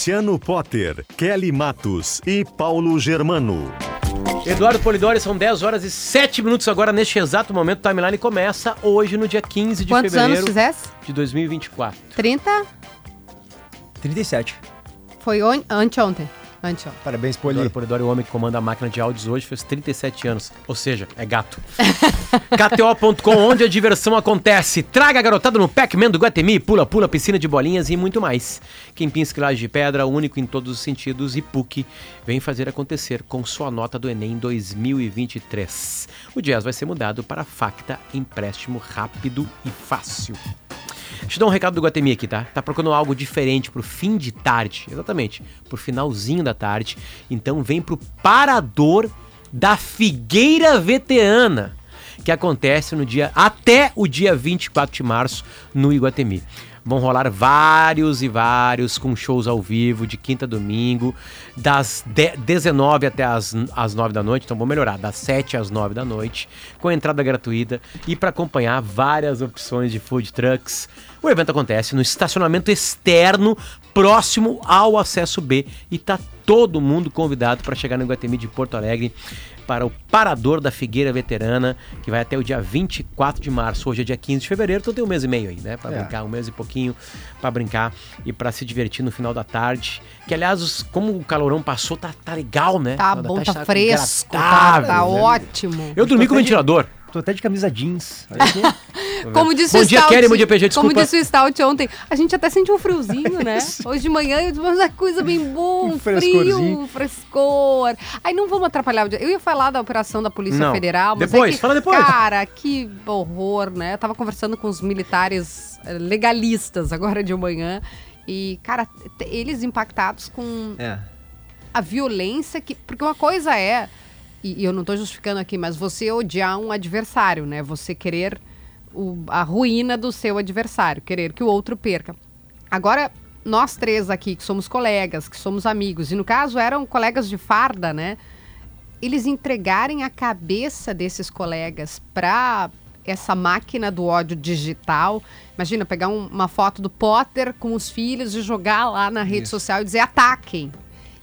Luciano Potter, Kelly Matos e Paulo Germano. Eduardo Polidori, são 10 horas e 7 minutos agora, neste exato momento. O timeline começa hoje, no dia 15 de Quantos fevereiro anos fizesse? de 2024. 30? 37. Foi on... anteontem. Anteontem. Parabéns, Poli. Eduardo Polidori, o homem que comanda a máquina de áudios hoje, fez 37 anos. Ou seja, é gato. KTO.com, onde a diversão acontece. Traga a garotada no Pac-Man do Guatemi, pula, pula, piscina de bolinhas e muito mais. Quem pinça Laje de Pedra, único em todos os sentidos, e PUC vem fazer acontecer com sua nota do Enem 2023. O Jazz vai ser mudado para Facta, empréstimo rápido e fácil. Deixa eu dar um recado do Guatemi aqui, tá? Tá procurando algo diferente pro fim de tarde. Exatamente, pro finalzinho da tarde. Então vem pro Parador da Figueira Veterana, que acontece no dia até o dia 24 de março no Iguatemi. Vão rolar vários e vários com shows ao vivo de quinta a domingo, das de- 19 até as, as 9 da noite. Então vou melhorar, das 7 às 9 da noite, com entrada gratuita e para acompanhar várias opções de food trucks. O evento acontece no estacionamento externo, próximo ao acesso B, e tá todo mundo convidado para chegar no Iguatemi de Porto Alegre para o Parador da Figueira Veterana, que vai até o dia 24 de março. Hoje é dia 15 de fevereiro, então tem um mês e meio aí, né? Para É. brincar, um mês e pouquinho para brincar e para se divertir no final da tarde. Que aliás, os- como o calorão passou, tá, tá legal, né? Tá bom, tarde tá fresco, tá, tá né? ótimo. Eu dormi com o até de- ventilador. Tô até de camisa jeans. Como disse Bom o dia, Stout, Kelly, bom dia, PG, Como disse o Stout ontem, a gente até sentiu um friozinho, né? Hoje de manhã eu disse, mas é coisa bem boa, Um frio, frescor. Aí não vamos atrapalhar o dia. Eu ia falar da operação da Polícia Não. Federal, mas Depois, é que, fala depois. Cara, que horror, né? Eu tava conversando com os militares eh, legalistas agora de manhã e, cara, eles impactados com É. a violência que. Porque uma coisa é, e, e eu não estou justificando aqui, mas você odiar um adversário, né? Você querer o- a ruína do seu adversário, querer que o outro perca. Agora, nós três aqui, que somos colegas, que somos amigos, e no caso eram colegas de farda, né? Eles entregarem a cabeça desses colegas para essa máquina do ódio digital. Imagina pegar um- uma foto do Potter com os filhos e jogar lá na rede Isso. social e dizer ataquem.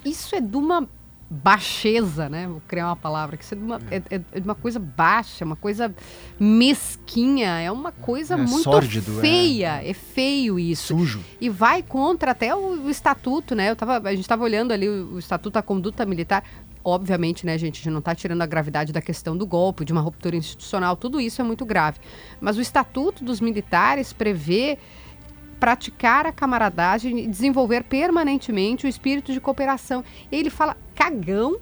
Isso é de uma baixeza, né? Vou criar uma palavra que isso é de uma, é, é- é de uma coisa baixa, uma coisa mesquinha, é uma coisa É muito sórdido, é. feia, é. feio isso. Sujo. E vai contra até o, o estatuto, né? Eu tava, a gente estava olhando ali o, o estatuto da conduta militar. Obviamente, né, gente, a gente não está tirando a gravidade da questão do golpe, de uma ruptura institucional, tudo isso é muito grave. Mas o estatuto dos militares prevê praticar a camaradagem e desenvolver permanentemente o espírito de cooperação. E ele fala cagão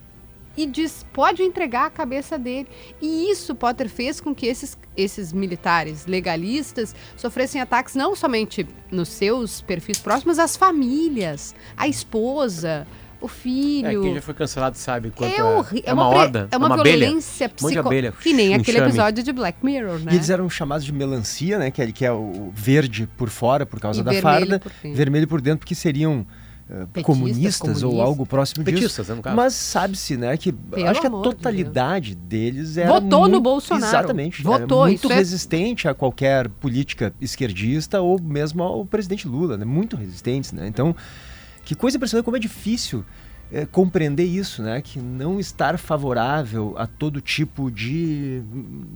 e diz pode entregar a cabeça dele. E isso Potter fez com que esses, esses militares legalistas sofressem ataques não somente nos seus perfis próximos, mas as famílias, a esposa, o É, filho. quem já foi cancelado sabe quanto É, é, horri- é uma, horda, é uma, abelha. violência monte de psico... abelha, Que nem um aquele episódio de Black Mirror, né? E eles eram chamados de melancia, né? Que é, que é o verde por fora, por causa E da vermelho farda. por vermelho por dentro, porque seriam Petistas, comunistas, ou algo próximo disso. Petistas, no caso. Mas sabe-se, né, que Pelo acho que a amor de totalidade deles era Votou no muito- Bolsonaro. Exatamente. Votou, era muito isso é- resistente a qualquer política esquerdista ou mesmo ao presidente Lula, né? Muito resistentes, né? Então, que coisa impressionante como é difícil eh, compreender isso, né? Que não estar favorável a todo tipo de,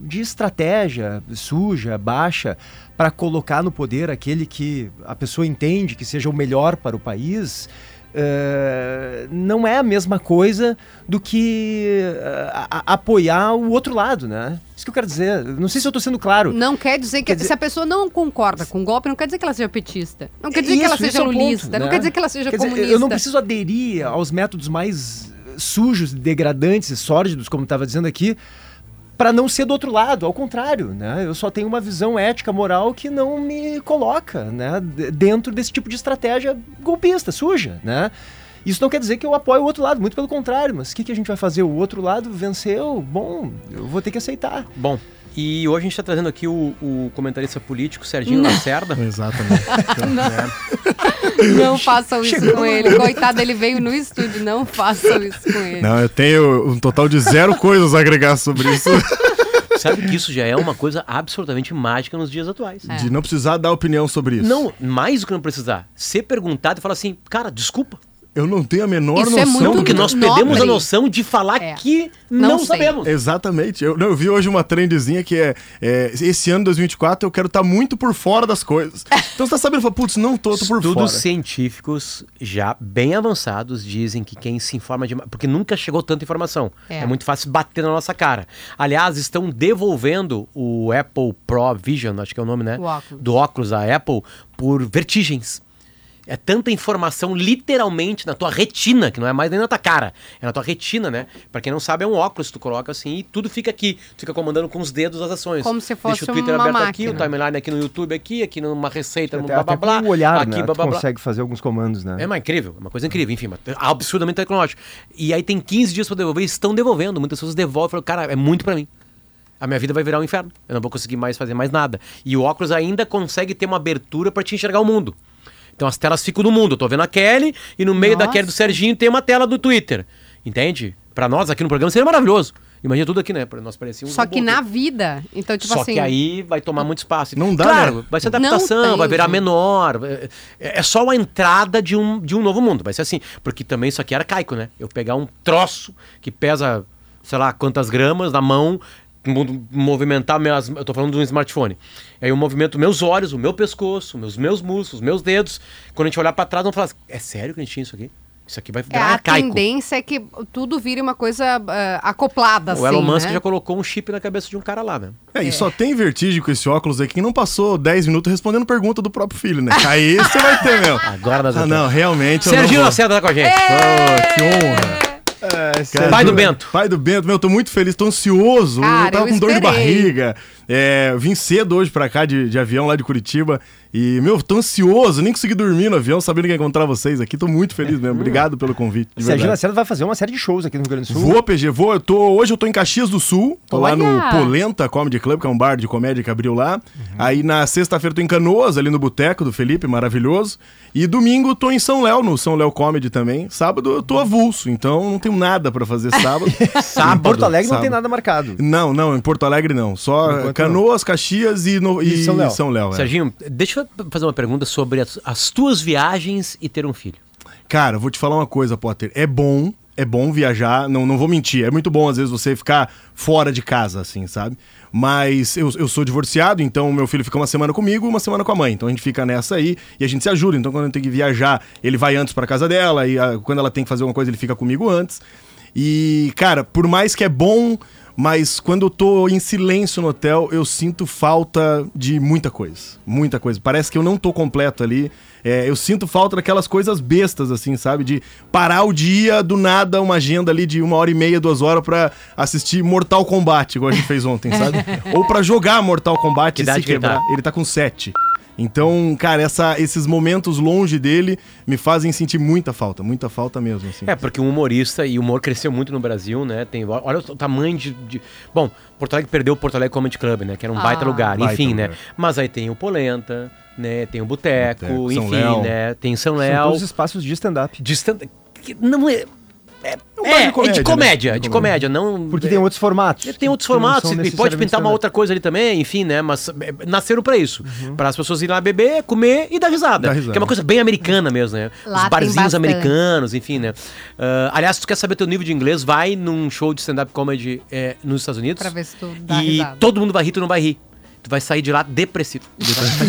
de estratégia suja, baixa, para colocar no poder aquele que a pessoa entende que seja o melhor para o país, eh, não é a mesma coisa do que eh, a- a- apoiar o outro lado, né? Isso que eu quero dizer. Não sei se eu estou sendo claro. Não quer dizer que Quer dizer- se a pessoa não concorda com o golpe, não quer dizer que ela seja petista. Não quer dizer que ela Isso, seja é o ponto, lulista. Não né? quer dizer que ela seja Quer dizer, comunista. eu não preciso aderir aos métodos mais sujos, degradantes e sórdidos, como estava dizendo aqui, para não ser do outro lado. Ao contrário, né? Eu só tenho uma visão ética, moral que não me coloca, né? Dentro desse tipo de estratégia golpista, suja, né? Isso não quer dizer que eu apoio o outro lado, muito pelo contrário. Mas o que, que a gente vai fazer? O outro lado venceu? Bom, eu vou ter que aceitar. Bom, e hoje a gente tá trazendo aqui o, o comentarista político Serginho Lacerda. Exatamente. Não façam isso com ele. Coitado, ele veio no estúdio. Não façam isso com ele. Não, eu tenho um total de zero coisas a agregar sobre isso. Sabe que isso já é uma coisa absolutamente mágica nos dias atuais. É. De não precisar dar opinião sobre isso. Não, mais do que não precisar. Ser perguntado e falar assim, cara, desculpa. Eu não tenho a menor Isso é noção. muito do Porque que- nós Nobre. perdemos a noção de falar É. que não, Não sabemos. Exatamente. Eu, não, eu vi hoje uma trendzinha que é, é, esse ano 2024 eu quero estar muito por fora das coisas. Então você tá sabendo, fala, putz, não tô, tô por Estudos fora. científicos já bem avançados dizem que quem se informa demais. Porque nunca chegou tanta informação. É. É. muito fácil bater na nossa cara. Aliás, estão devolvendo o Apple Pro Vision, acho que é o nome, né? O óculos. Do óculos da Apple, por vertigens. É tanta informação literalmente na tua retina, que não é mais nem na tua cara, é na tua retina, né? Pra quem não sabe, é um óculos que tu coloca assim e tudo fica aqui. Tu fica comandando com os dedos as ações. Como se fosse Deixa o Twitter uma aberto aqui, o máquina. timeline aqui no YouTube aqui, aqui numa receita, no Até, blá até blá blá. com o olhar, aqui, né? blá, Tu blá, blá. consegue fazer alguns comandos, né? É uma incrível, uma coisa incrível, enfim, mas absurdamente tecnológico. E aí tem 15 dias pra devolver e estão devolvendo. Muitas pessoas devolvem e falam, cara, é muito pra mim. A minha vida vai virar um inferno. Eu não vou conseguir mais fazer mais nada. E o óculos ainda consegue ter uma abertura pra te enxergar o mundo. Então as telas ficam no mundo. Eu tô vendo a Kelly e no meio da Nossa. Kelly do Serginho tem uma tela do Twitter. Entende? Pra nós aqui no programa seria maravilhoso. Imagina tudo aqui, né? Pra nós parecíamos Só um que robô na aqui. vida. Então, tipo Só assim. que aí vai tomar muito espaço. Não dá, Claro, né? vai ser adaptação, vai virar menor. É, é só a entrada de um, de um novo mundo. Vai ser assim. Porque também isso aqui é arcaico, né? Eu pegar um troço que pesa, sei lá, quantas gramas na mão, movimentar minhas. Eu tô falando de um smartphone. Aí eu movimento meus olhos, o meu pescoço, meus, meus músculos, meus dedos. Quando a gente olhar pra trás, vamos falar: é sério que a gente tinha isso aqui? Isso aqui vai É, virar a arcaico. tendência é que tudo vire uma coisa ah, acoplada, assim, O Elon Musk né? já colocou um chip na cabeça de um cara lá, né? É, e só tem vertigem com esse óculos aqui que não passou 10 minutos respondendo pergunta do próprio filho, né? Aí você vai ter mesmo. Agora nós Ah, não, realmente. Serginho. Lacerda tá com a gente. Oh, que honra. Cara, Pai do Bento. Pai do Bento, meu, eu tô muito feliz, tô ansioso. Cara, eu tava eu com dor de esperei. barriga. É, vim cedo hoje pra cá de, de avião lá de Curitiba. E, meu, tô ansioso, nem consegui dormir no avião, sabendo que ia encontrar vocês aqui. Tô muito feliz mesmo. Obrigado pelo convite. de Sérgio. Lacerda vai fazer uma série de shows aqui no Rio Grande do Sul. Vou, PG, vou. Eu tô, hoje eu tô em Caxias do Sul. Tô lá no Olha! Polenta Comedy Club, que é um bar de comédia que abriu lá. Aí na sexta-feira eu tô em Canoas, ali no Boteco do Felipe, maravilhoso. E domingo eu tô em São Léo, no São Léo Comedy também. Sábado eu tô avulso, então não tenho nada pra fazer sábado. Sábado. Em Porto Alegre não tem sábado. nada marcado. Não, não, em Porto Alegre não. Só Enquanto Canoas, Caxias e, no, e, E São Léo. São Léo. é. Serginho, deixa eu fazer uma pergunta sobre as, as tuas viagens e ter um filho. Cara, eu vou te falar uma coisa, Potter. É bom, é bom viajar, não, não vou mentir. É muito bom, às vezes, você ficar fora de casa, assim, sabe? Mas eu, eu sou divorciado, então meu filho fica uma semana comigo e uma semana com a mãe. Então a gente fica nessa aí e a gente se ajuda. Então quando eu tenho que viajar, ele vai antes pra casa dela e ah, quando ela tem que fazer alguma coisa, ele fica comigo antes. E, cara, por mais que é bom, mas quando eu tô em silêncio no hotel, eu sinto falta de muita coisa. Muita coisa. Parece que eu não tô completo ali. É, eu sinto falta daquelas coisas bestas, assim, sabe? De parar o dia, do nada, uma agenda ali de uma hora e meia, duas horas pra assistir Mortal Kombat, igual a gente fez ontem, sabe? Ou pra jogar Mortal Kombat Que e se que ele tá? quebrar. Ele tá com sete. Então, cara, essa- esses momentos longe dele me fazem sentir muita falta, muita falta mesmo, assim. É, porque um humorista, e o humor cresceu muito no Brasil, né? Tem, olha o tamanho de, de- Bom, Porto Alegre perdeu o Porto Alegre Comedy Club, né? Que era um Ah. baita lugar, Baita enfim, né? lugar. Mas aí tem o Polenta, né? Tem o Boteco, São enfim, Léo. né? Tem São São Léo. todos espaços de stand-up. Distante. que Não é. É, um é, bar de é comédia, de né? comédia, de comédia, não. Porque é, tem outros formatos. Tem outros formatos, e pode pintar uma outra coisa ali também, enfim, né? Mas é, nasceram pra isso. Uhum. Para as pessoas irem lá beber, comer e dar risada. Dar risada. Que é uma coisa bem americana mesmo, né? Lá Os barzinhos americanos, enfim, né? Ah, aliás, se tu quer saber teu nível de inglês, vai num show de stand-up comedy é, nos Estados Unidos. Pra ver se tu dá E risada. todo mundo vai rir, tu não vai rir. Tu vai sair de lá depressivo.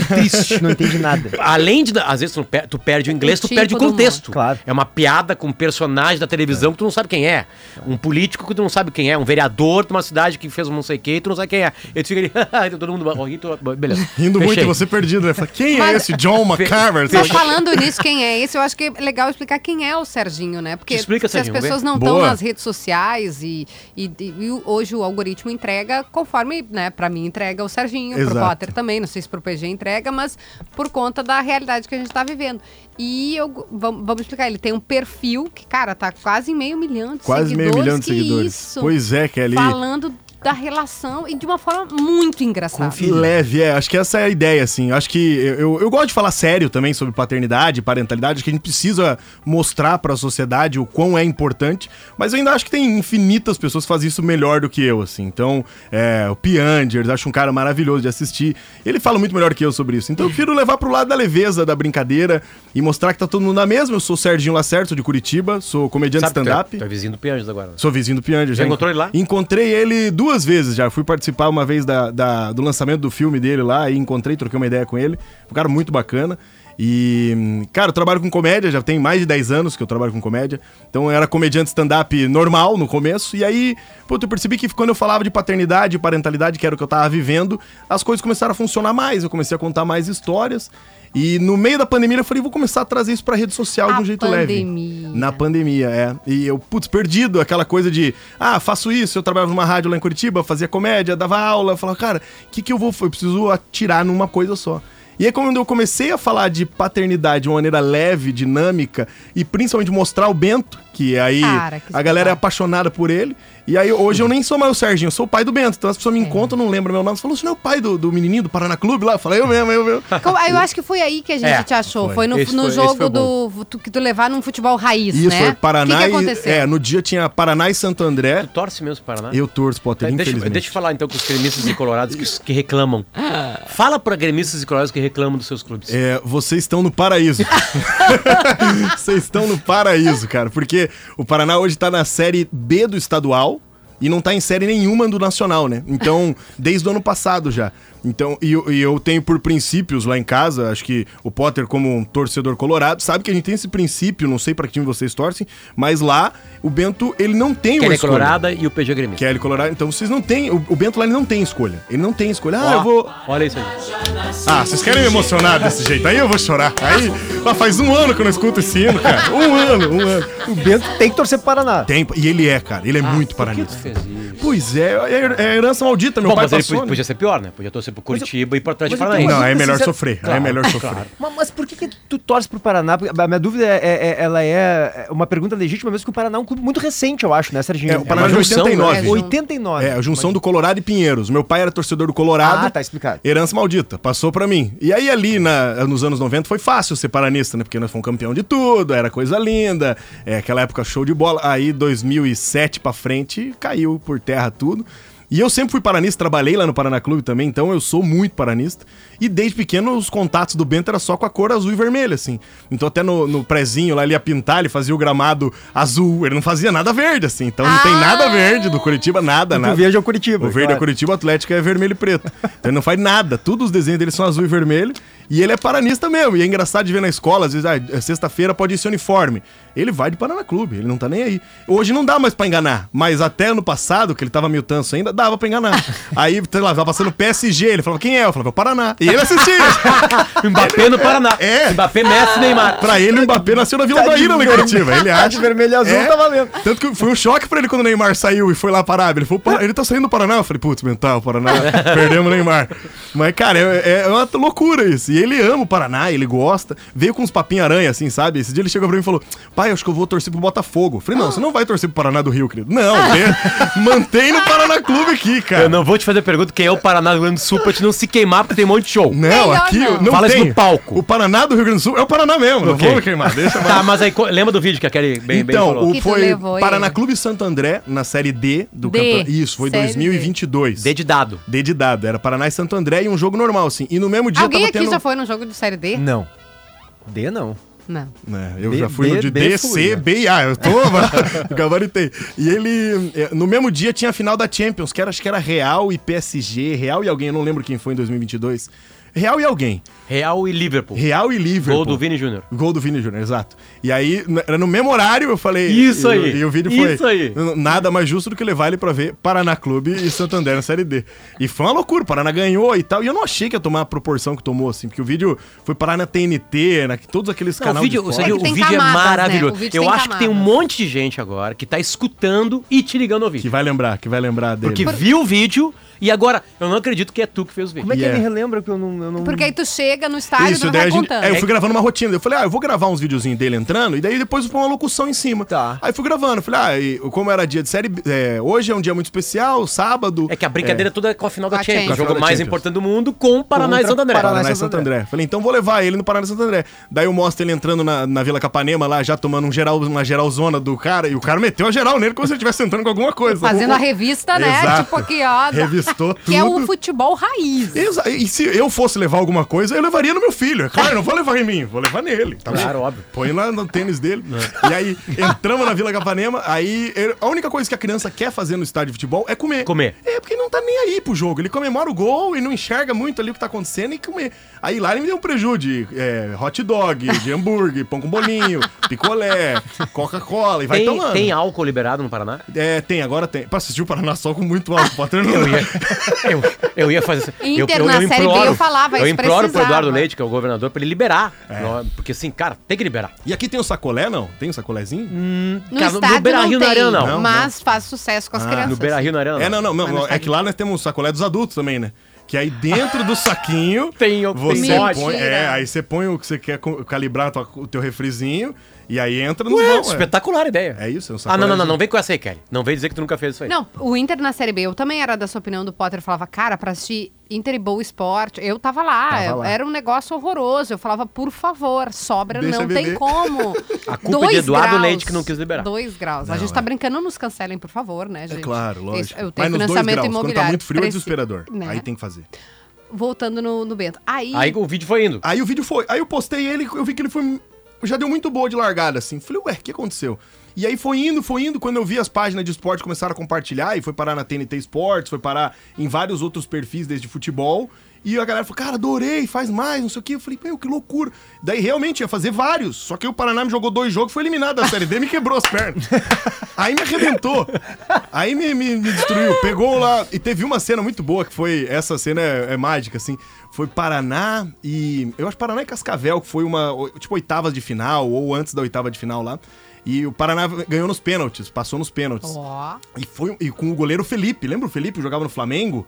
Triste. Não entendi nada. Além de, às vezes, tu, per- tu perde o inglês, tu perde o contexto. Claro. É uma piada com um personagem da televisão que tu não sabe quem é. Um político que tu não sabe quem é. Um vereador de uma cidade que fez um não sei o que e tu não sabe quem é. E tu fica ali, todo mundo tu, beleza. Rindo muito, Fechei. você perdido, né? Fala, quem é Mas- esse John McCarver? Mas falando nisso, quem é esse, eu acho que é legal explicar quem é o Serginho, né? Porque explica, se Serginho, as pessoas não estão nas redes sociais e, e- e hoje o algoritmo entrega conforme, né, pra mim entrega o Serginho, pro Exato. Potter também, não sei se pro PG entrega, mas por conta da realidade que a gente tá vivendo. E eu, vamos, vamos explicar, ele tem um perfil que, cara, tá quase meio milhão de Quase meio seguidores. milhão de seguidores. Isso, Pois é, Kelly. Falando da relação e de uma forma muito engraçada. Leve, é. Acho que essa é a ideia, assim. Acho que eu, eu, eu gosto de falar sério também sobre paternidade, parentalidade. Acho que a gente precisa mostrar pra sociedade o quão é importante. Mas eu ainda acho que tem infinitas pessoas que fazem isso melhor do que eu, assim. Então, é, o Piangers, acho um cara maravilhoso de assistir. Ele fala muito melhor que eu sobre isso. Então, eu prefiro levar pro lado da leveza, da brincadeira e mostrar que tá todo mundo na mesma. Eu sou o Serginho Lacerto, de Curitiba, sou comediante é- stand-up. Tu é vizinho do Pianges agora. Sou vizinho do Piangers. Já encontrou ele lá? Encontrei ele duas vezes já. Fui participar uma vez da, da- do lançamento do filme dele lá e encontrei, troquei uma ideia com ele. Um cara muito bacana. E, cara, eu trabalho com comédia, já tem mais de 10 anos que eu trabalho com comédia. Então eu era comediante stand-up normal no começo. E aí, puta, eu percebi que quando eu falava de paternidade e parentalidade, que era o que eu tava vivendo, as coisas começaram a funcionar mais. Eu comecei a contar mais histórias. E no meio da pandemia eu falei, vou começar a trazer isso pra rede social de A um jeito pandemia. leve. Na pandemia, é. E eu, putz, perdido, aquela coisa de, ah, faço isso, eu trabalhava numa rádio lá em Curitiba, fazia comédia, dava aula, eu falava, cara, o que que eu vou, eu preciso atirar numa coisa só. E aí, quando eu comecei a falar de paternidade de uma maneira leve, dinâmica, e principalmente mostrar o Bento, que aí Cara, que a galera é apaixonada por ele, e aí hoje eu nem sou mais o Serginho, eu sou o pai do Bento. Então as pessoas me encontram, não lembram meu nome, você falou, você não é o pai do, do menininho do Paraná Clube lá? Eu falei, eu mesmo, eu mesmo. Eu acho que foi aí que a gente É, te achou. Foi, foi. no, no foi- jogo foi do tu- que tu levar num futebol raiz, Isso, né? é Paraná O que, que e- aconteceu? É, no dia tinha Paraná e Santo André. Tu torce mesmo pro Paraná? Eu torço, Potter, Deixa, infelizmente. deixa eu falar então com os gremistas e colorados que, que reclamam. Fala pra gremistas e colorados que reclamam dos seus clubes. É, vocês estão no paraíso. vocês estão no paraíso, cara. Porque o Paraná hoje tá na série B do estadual e não tá em série nenhuma do nacional, né? Então, desde o ano passado já. Então, e, eu- e eu tenho por princípios lá em casa, acho que o Potter, como um torcedor colorado, sabe que a gente tem esse princípio, não sei pra que time vocês torcem, mas lá o Bento, ele não tem Kelly é escolha. colorada e o PG é gremista. Kelly Colorado, então vocês não têm. O, o Bento lá ele não tem escolha. Ele não tem escolha. Ah, Ó, eu vou. Olha isso aí. Ah, vocês querem me emocionar desse jeito? Aí eu vou chorar. Aí, ah, faz um ano que eu não escuto esse hino, cara. Um ano, um ano. O Bento tem que torcer pro Paraná. Tem, e ele é, cara. Ele é muito Por isso? Pois é, é, é herança maldita, meu Bom, pai mas ele passou. podia, né? podia ser pior, né? Podia torcer pro Curitiba e pro Atlético mas então, Paranaense. Não, é Mas, melhor sincero- sofrer. aí é Claro, melhor sofrer. claro. Mas, mas por que, que tu torce pro Paraná? Porque A minha dúvida é, é- é- ela é uma pergunta legítima, mesmo que o Paraná é um clube muito recente, eu acho, né, Serginho? É, o Paraná uma é de junção, 89. né? 89. É, a junção do Colorado e Pinheiros. Meu pai era torcedor do Colorado. Ah, tá explicado. Herança maldita, passou pra mim. E aí ali na- nos anos 90 foi fácil ser paranista, né? Porque nós fomos campeão de tudo, era coisa linda. É, aquela época show de bola. Aí 2007 pra frente caiu por terra tudo. E eu sempre fui paranista, trabalhei lá no Paraná Clube também, então eu sou muito paranista. E desde pequeno os contatos do Bento era só com a cor azul e vermelha, assim. Então até no, no prezinho lá ele ia pintar, ele fazia o gramado azul, ele não fazia nada verde, assim. Então não tem nada verde do Curitiba, nada, O nada. verde é o Curitiba. O verde é claro. Curitiba, o Atlético é vermelho e preto. Então ele não faz nada. Todos os desenhos dele são azul e vermelho. E ele é paranista mesmo. E é engraçado de ver na escola, às vezes, ah, é sexta-feira pode ir sem uniforme. Ele vai de Paraná Clube, ele não tá nem aí. Hoje não dá mais pra enganar. Mas até ano passado, que ele tava meio tanso ainda, dava pra enganar. aí, sei lá, tava passando PSG, ele falava, quem é? Eu falava, "É o Paraná. E ele assistia. Mbappé no Paraná. É. Mbappé, Messi, Neymar. pra ele, o Mbappé nasceu na Vila Tá em vermelho. Curitiba. Ele acha. de vermelho e azul, É. tá valendo. Tanto que foi um choque pra ele quando o Neymar saiu e foi lá parar. Ele falou, "Para- ele tá saindo do Paraná. Eu falei, putz, mental, Paraná, perdemos o Neymar. Mas, cara, é, é uma loucura isso. E ele ama o Paraná, ele gosta. Veio com uns papinhos aranha, assim, sabe? Esse dia ele chegou pra mim e falou, pai, acho que eu vou torcer pro Botafogo. Eu falei, não, você não vai torcer pro Paraná do Rio, querido. Não, vê- mantém no Paraná Clube aqui, cara. Eu não vou te fazer pergunta quem é o Paraná do Rio Grande do Sul pra te não se queimar, porque tem um monte de show. Não, Melhor aqui não. não Fala isso tem. no palco. O Paraná do Rio Grande do Sul é o Paraná mesmo. Não Ok. vou me queimar, deixa mais. Tá, mas aí lembra do vídeo que a Kelly bem, bem então, falou? o, foi levou Paraná ele. Clube Santo André na série D do campeonato. Isso, foi série 2022. D de dado. D de dado. Era Paraná e Santo André e um jogo normal, assim. E no mesmo dia Alguém tava aqui tendo. já foi no jogo de Série D? Não. D não. Não. né? Eu B- já fui no B- de B D, C, né? B e A. Eu tô, mano, gabaritei. E ele, eh, no mesmo dia, tinha a final da Champions, que era, acho que era Real e PSG, Real e alguém, eu não lembro quem foi em 2022. Real e alguém. Real e Liverpool. Real e Liverpool. Gol do Vini Júnior. Gol do Vini Júnior, exato. E aí, era no mesmo horário, eu falei. Isso e, aí, E o vídeo foi. isso aí. "N- Nada mais justo do que levar ele pra ver Paraná Clube e Santander na Série D. E foi uma loucura, o Paraná ganhou e tal. E eu não achei que ia tomar a proporção que tomou, assim, porque o vídeo foi parar na TNT, na, todos aqueles Não, o canais. vídeo, de o esporte. vídeo, É que o vídeo é camadas, né? maravilhoso. O vídeo Eu acho que tem um camadas. monte de gente agora que tá escutando e te ligando ao Que vídeo. vai lembrar, que vai lembrar dele. Porque viu o vídeo e agora, eu não acredito que é tu que fez o vídeo. Como é que Yeah. ele relembra que eu não. Eu não... Porque aí tu chega no estádio e Isso, não daí a gente, contando. é, eu fui gravando uma rotina. Eu falei, ah, eu vou gravar uns videozinhos dele entrando, e daí depois eu vou pôr uma locução em cima. Tá. Aí fui gravando. Falei, ah, e como era dia de série. é, hoje é um dia muito especial, sábado. É que a brincadeira toda é com a final da Com a Champions, o Champions. jogo mais Champions. importante do mundo com o Paraná e Contra Santo André. Paraná. Paraná e Santo Santo André. Falei, então vou levar ele no Paraná e Santo André. Daí eu mostro ele entrando na, na Vila Capanema lá, já tomando um geral, uma geralzona do cara, e o cara meteu a geral nele como se ele estivesse entrando com alguma coisa. Fazendo a revista, né? Exato. Tipo aqui, ó. Revistou tudo. Que é o futebol raiz. Exa- E se eu fosse levar alguma coisa, eu levaria no meu filho. É claro, não vou levar em mim, vou levar nele. Tá Claro, bom? óbvio. Põe lá no tênis dele. E aí, entramos na Vila Capanema, aí a única coisa que a criança quer fazer no estádio de futebol é comer. Comer. É, porque não tá nem aí pro jogo. Ele comemora o gol e não enxerga muito ali o que tá acontecendo e comer. Aí lá ele me deu um prejuízo de é, hot dog, de hambúrguer, pão com bolinho, picolé, Coca-Cola e vai Tem, tomando. tem álcool liberado no Paraná? É, tem, agora tem. Pra assistir o Paraná Sol com muito álcool, Potter não Eu ia, eu, eu ia fazer isso. Eu- eu, na Série B eu falava, Eu imploro pro. Eduardo Leite, que é o governador, pra ele liberar. É. Não, Porque assim, cara, tem que liberar. E aqui tem o sacolé, não? Tem o sacolézinho? No Cara, no estádio Beira-Rio, não na tem, Arena, não. Não, mas faz sucesso com as Ah, crianças. No Beira Rio na Arena. É, não, não, não. no É que lá nós temos o sacolé dos adultos também, né? Que aí dentro do saquinho Tem o- você põe, é, aí você põe o que você quer calibrar o teu refrizinho e aí entra no Ué, vão, é. espetacular ideia. É isso, é um Ah, não, não, não, não vem com essa aí, Kelly. Não vem dizer que tu nunca fez isso aí. Não, o Inter na Série B, eu também era dessa opinião do Potter. Eu falava, cara, pra assistir Inter e Boa Esporte, eu tava lá, Tava eu- lá. era um negócio horroroso. Eu falava, por favor, sobra, Deixa não tem como. A culpa é de Eduardo Leite que não quis liberar. Dois graus. a Não, gente tá é. brincando, não nos cancelem, por favor, né, gente? É claro, lógico. Eu Mas tenho nos dois financiamento graus, quando imobiliário. tá muito frio é desesperador. né? Aí tem que fazer. Voltando no, no Bento. Aí, Aí o vídeo foi indo. Aí o vídeo foi. Aí eu postei ele, eu vi que ele foi. Já deu muito boa de largada, assim. Falei, ué, o que aconteceu? E aí foi indo, foi indo. Quando eu vi as páginas de esporte começaram a compartilhar, e foi parar na TNT Esportes, foi parar em vários outros perfis desde futebol. E a galera falou, cara, adorei, faz mais, não sei o quê. Eu falei, meu, que loucura. Daí realmente ia fazer vários. Só que o Paraná me jogou dois jogos, foi eliminado da Série D e me quebrou as pernas. Aí me arrebentou. Aí me, me, me destruiu. Pegou lá. E teve uma cena muito boa, que foi. Essa cena é, é mágica, assim. Foi Paraná e. Eu acho Paraná e Cascavel, que foi uma. Tipo, oitavas de final, ou antes da oitava de final lá. E o Paraná ganhou nos pênaltis, passou nos pênaltis. ó, E foi e com o goleiro Felipe. Lembra o Felipe jogava no Flamengo?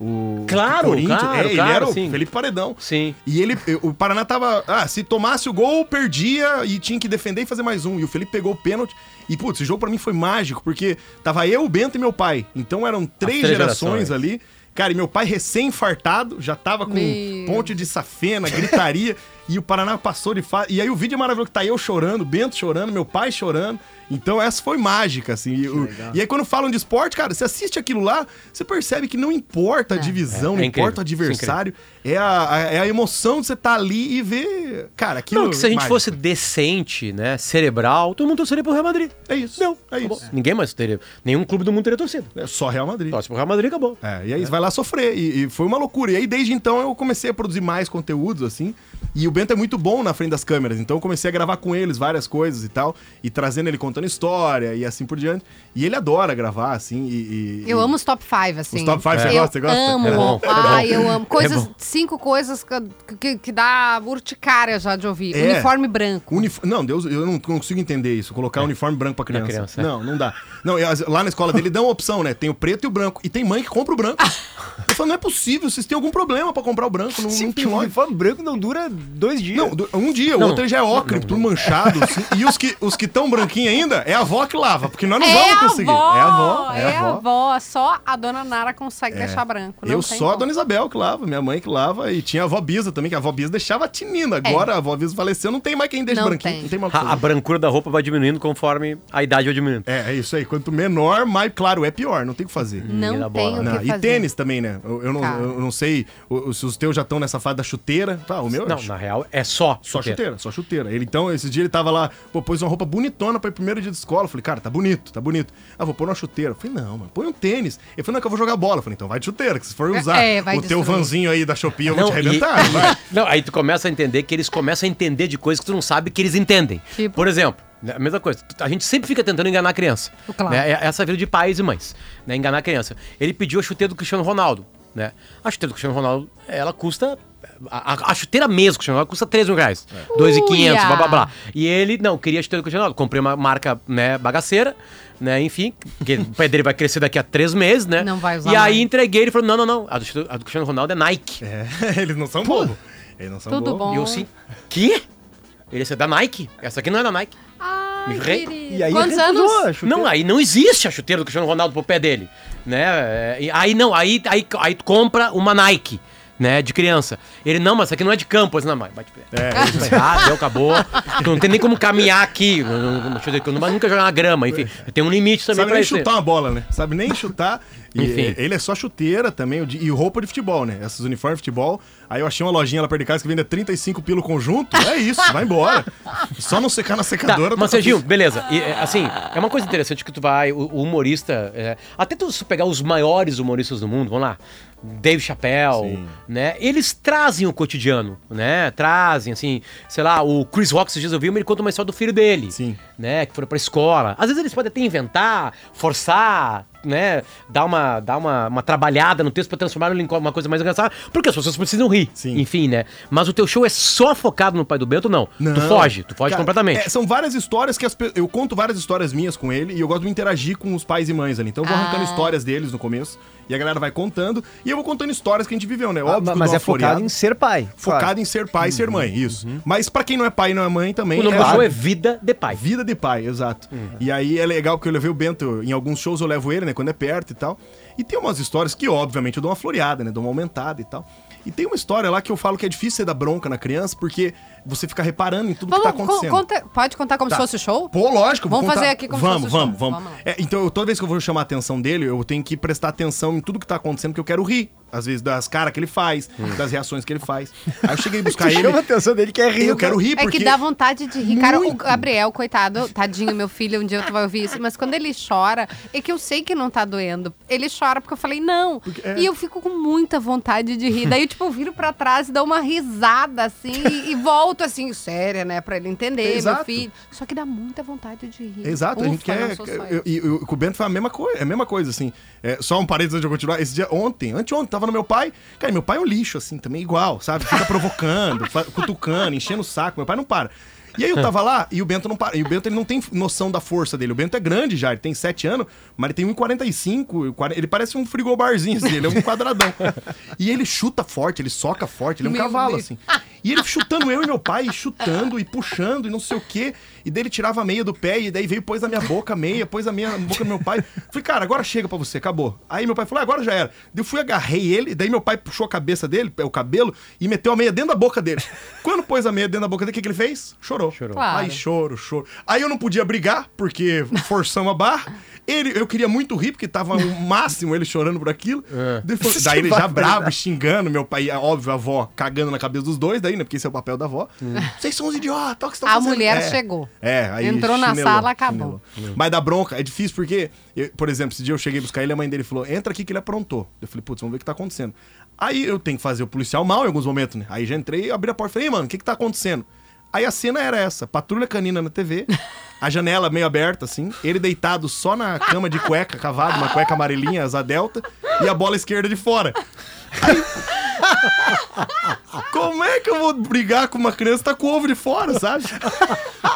O Claro, claro, é, ele claro, era o sim. Felipe Paredão. Sim. E ele, o Paraná tava. Ah, se tomasse o gol, perdia e tinha que defender e fazer mais um. E o Felipe pegou o pênalti. E, putz, esse jogo pra mim foi mágico, porque tava eu, o Bento e meu pai. Então eram três, três gerações, gerações. ali. Cara, e meu pai recém-infartado, já tava com Meu. ponte de safena, gritaria. E o Paraná passou de fase. E aí o vídeo é maravilhoso, que tá eu chorando, Bento chorando, meu pai chorando. Então essa foi mágica, assim. E, e aí quando falam de esporte, cara, você assiste aquilo lá, você percebe que não importa a divisão, É, é não incrível, importa o é adversário. É a, a- é a emoção de você estar ali e ver. Cara, aquilo. Não, que se a gente mágico. fosse decente, né, cerebral, todo mundo torceria pro Real Madrid. É isso. Não, é acabou. isso. Ninguém mais teria. Nenhum clube do mundo teria torcido. É só Real Madrid. Torce pro Real Madrid acabou. É, e aí você vai lá sofrer. E, e foi uma loucura. E aí, desde então, eu comecei a produzir mais conteúdos, assim. E o Bento é muito bom na frente das câmeras. Então eu comecei a gravar com eles várias coisas e tal. E trazendo ele contando história e assim por diante. E ele adora gravar, assim. E, e- eu e- amo os top 5, assim. Os top five você eu gosta? Você gosta? amo. É bom, é Ai, eu amo. Coisas, É cinco coisas que, que, que dá urticária já de ouvir. É. Uniforme branco. Unif- Não, Deus, eu não consigo entender isso. Colocar uniforme branco pra criança. criança, é. Não, não dá. Não, lá na escola dele dão uma opção, né? Tem o preto e o branco. E tem mãe que compra o branco. eu falo, não é possível, vocês têm algum problema pra comprar o branco. Não, não tem o uniforme branco não dura dois dias. Não, um dia, o Não. outro ele já é ocre, tudo manchado. assim. e os que os que estão branquinho ainda, é a avó que lava, porque nós não É vamos a conseguir. avó, é a avó, é, é a avó. avó. Só a dona Nara consegue deixar branco. não Eu tem só a como. dona Isabel que lava, minha mãe que lava, e tinha a avó Bisa também, que a avó Bisa deixava tinina. Agora a avó Bisa faleceu, não tem mais quem deixa É. Não branquinho. tem. Não tem mais o A, a brancura da roupa vai diminuindo conforme a idade vai diminuindo. É, é isso aí. Quanto menor, mais claro, é pior, não tem o que fazer. Dá Não bola, tem o Não, que e tênis também, né? Eu, eu não, eu não sei o- se os teus já estão nessa fase da chuteira. Tá, o meu Não, é na real, é só Só chuteira. chuteira, só chuteira. Ele, então, esse dia ele tava lá, pô, pôs uma roupa bonitona pra ir primeiro dia de escola. Eu falei, cara, tá bonito, tá bonito. Ah, vou pôr uma chuteira. Eu falei, não, mano, põe um tênis. Ele falou, não, que eu vou jogar bola. Eu falei, então vai de chuteira, que se for usar É, vai o teu destruir. vanzinho aí da Shopee, eu vou te e- arrebentar. vai. Não, aí tu começa a entender que eles começam a entender de coisas que tu não sabe que eles entendem. Tipo? Por exemplo, né, a mesma coisa, a gente sempre fica tentando enganar a criança. Claro. né? É Essa vida de pais e mães, né? Enganar a criança. Ele pediu a chuteira do Cristiano Ronaldo, né? A chuteira do Cristiano Ronaldo, ela custa... A, a- a chuteira mesmo, Cristiano Ronaldo, custa 3 mil reais. 2,500, Uia! blá, blá, blá. E ele, não, queria a chuteira do Cristiano Ronaldo. Comprei uma marca, né, bagaceira, né, enfim, porque o pé dele vai crescer daqui a três meses, né? Não vai usar E aí mais. entreguei, ele falou, não, não, não, a do, a do Cristiano Ronaldo é Nike. É, eles não são bobos. Eles não são Tudo bobos. bom. E eu assim, que? Ele é da Nike. Essa aqui não é da Nike. Ai, Me re-. E aí Quantos anos? a chuteira. Não, aí não existe a chuteira do Cristiano Ronaldo pro pé dele. Né? É, Aí não, aí, aí, aí compra uma Nike. Né, de criança. Ele, não, mas essa aqui não é de campo. Eu disse, não, mas bate pé. É, Isso tá errado, deu, acabou. Tu não tem nem como caminhar aqui. Deixa eu dizer que eu nunca jogar na grama. Enfim, tem um limite também Sabe pra nem isso. chutar uma bola, né? Sabe nem chutar. E, Enfim. Ele é só chuteira também e roupa de futebol, né? Esses uniformes de futebol. Aí eu achei uma lojinha lá perto de casa que vende 35 pilo conjunto. É isso, vai embora. Só não secar na Tá, secadora. mas tá Serginho, beleza. E, é, assim, é uma coisa interessante que tu vai, o, o humorista, é, até tu pegar os maiores humoristas do mundo, vamos lá, Dave Chappelle, Sim. né? Eles trazem o cotidiano, né? Trazem, assim, sei lá, o Chris Rock, esses dias eu vi, ele conta uma história do filho dele, Sim. Né? Que foram pra escola. Às vezes eles podem até inventar, forçar, né? Dar uma, dar uma, uma trabalhada no texto pra transformar em uma coisa mais engraçada, porque as pessoas precisam rir, Sim. enfim, né? Mas o teu show é só focado no pai do Bento, não. Tu Não. foge, tu foge Cara, completamente. é, são várias histórias que as eu conto várias histórias minhas com ele e eu gosto de interagir com os pais e mães ali. Então eu vou Ah. arrancando histórias deles no começo e a galera vai contando e eu vou contando histórias que a gente viveu, né? Ah, Óbvio que mas é focado em ser pai. focado claro. em ser pai e ser mãe, isso. Mas pra quem não é pai e não é mãe também O nome é do show é. Vida de Pai. Vida de pai, exato. E aí é legal porque eu levei o Bento, em alguns shows eu levo ele, né, quando é perto e tal. E tem umas histórias que, obviamente, eu dou uma floreada, né, dou uma aumentada e tal. E tem uma história lá que eu falo que é difícil você dar bronca na criança, porque você fica reparando em tudo Vamos, que tá con- acontecendo. conta- pode contar como Tá. se fosse o show? Pô, lógico. Vamos contar. fazer aqui como se vamos, fosse o vamos, show. vamos, Vamos. É, então, eu, toda vez que eu vou chamar a atenção dele, eu tenho que prestar atenção em tudo que tá acontecendo, porque eu quero rir. Às vezes, das caras que ele faz, das reações que ele faz. Aí eu cheguei a buscar ele. Chama a atenção dele que é rir. Eu quero rir É porque... que dá vontade de rir. Cara, o Muito. Gabriel, coitado, tadinho, meu filho, um dia tu vai ouvir isso, mas quando ele chora, é que eu sei que não tá doendo. Ele chora porque eu falei, não. é. E eu fico com muita vontade de rir. Daí, tipo, eu viro pra trás e dou uma risada, assim, e, e volto, assim, séria, né, pra ele entender, meu Exato. filho. Só que dá muita vontade de rir. Exato, a gente Ufa, quer. E com o Bento foi a mesma coisa, é a mesma coisa, assim. É, só um parênteses antes de eu continuar. Esse dia, ontem, anteontem, tava no meu pai. Cara, meu pai é um lixo, assim, também igual, sabe? Fica provocando, cutucando, enchendo o saco. Meu pai não para. E aí eu tava lá e o Bento não para. E o Bento ele não tem noção da força dele. O Bento é grande já, ele tem 7 anos, mas ele tem 1,45. 40 Ele parece um frigobarzinho, assim, ele é um quadradão. E ele chuta forte, ele soca forte, ele é um Meu cavalo, Deus. assim. E ele chutando eu e meu pai, chutando e puxando e não sei o quê. E daí ele tirava a meia do pé e daí veio, pôs na minha boca a meia, pôs a meia na boca do meu pai. Falei, cara, agora chega pra você, acabou. Aí meu pai falou, "Ah, agora já era. Daí eu fui, agarrei ele, e daí meu pai puxou a cabeça dele, o cabelo, e meteu a meia dentro da boca dele. Quando pôs a meia dentro da boca dele, o que, que ele fez? Chorou. Chorou. Claro. Aí choro, choro. Aí eu não podia brigar, porque forçamos a barra. Ele, eu queria muito rir, porque tava o máximo ele chorando por aquilo. Daí, ele falou- daí ele já bravo, xingando, meu pai, é óbvio, a avó cagando na cabeça dos dois, daí, né? Porque esse é o papel da avó. Vocês são os idiotas, o que estão A fazendo? mulher É. chegou. É, aí Entrou na chinelou, sala, acabou. chinelou. Mas da bronca é difícil porque, eu- por exemplo, esse dia eu cheguei a buscar ele, a mãe dele falou: entra aqui que ele aprontou. Eu falei, putz, vamos ver o que tá acontecendo. Aí eu tenho que fazer o policial mal em alguns momentos, né? Aí já entrei, abri a porta e falei, "Ei, mano, o que que tá acontecendo? Aí a cena era essa: patrulha canina na TV, a janela meio aberta, assim, ele deitado só na cama de cueca, cavado, uma cueca amarelinha, asa delta, e a bola esquerda de fora. Como é que eu vou brigar com uma criança que tá com o ovo de fora, sabe?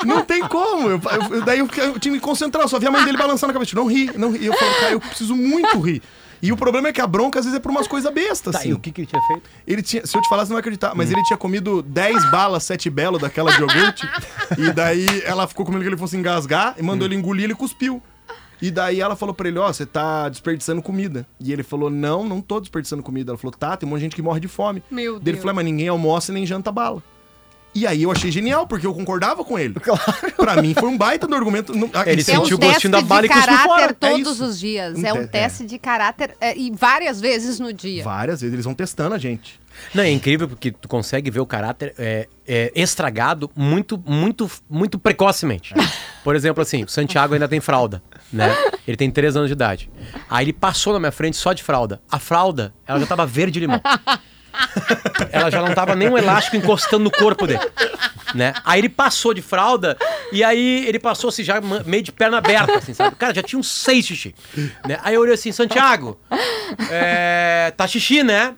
Não tem como. Eu, eu- daí eu, eu tinha que me concentrar, eu só vi a mãe dele balançando a cabeça. Não ri, não ri. E eu falo, cara, eu preciso muito rir. E o problema é que a bronca às vezes é por umas coisas bestas, Tá, assim. e o que, que ele tinha feito? Ele tinha, se eu te falasse, você não vai acreditar, mas ele tinha comido 10 balas, 7 belo daquela de iogurte. e daí ela ficou com medo que ele fosse engasgar e mandou ele engolir, ele cuspiu. E daí ela falou pra ele, ó, você tá desperdiçando comida. E ele falou, não, não tô desperdiçando comida. Ela falou, tá, tem um monte de gente que morre de fome. Meu Daí Ele Deus. falou, "É, mas ninguém almoça e nem janta bala. E aí eu achei genial, porque eu concordava com ele. Claro. Pra mim foi um baita do argumento. Não- ah, Ele É um sentiu o gostinho da bala e cuspiu fora. É todos isso. os dias. Um É um te- teste de caráter é, e várias vezes no dia. Várias vezes eles vão testando a gente. Não, é incrível porque tu consegue ver o caráter é, é, estragado muito, muito, muito precocemente. Por exemplo, assim, o Santiago ainda tem fralda, né? Ele tem 3 anos de idade. Aí ele passou na minha frente só de fralda. A fralda, ela já tava verde limão. Ela já não tava nem um elástico encostando no corpo dele. Né? Aí ele passou de fralda e aí ele passou assim, já meio de perna aberta, assim, sabe? Cara, já tinha uns seis xixi. Né? Aí eu olhei assim, Santiago, é, tá xixi, né?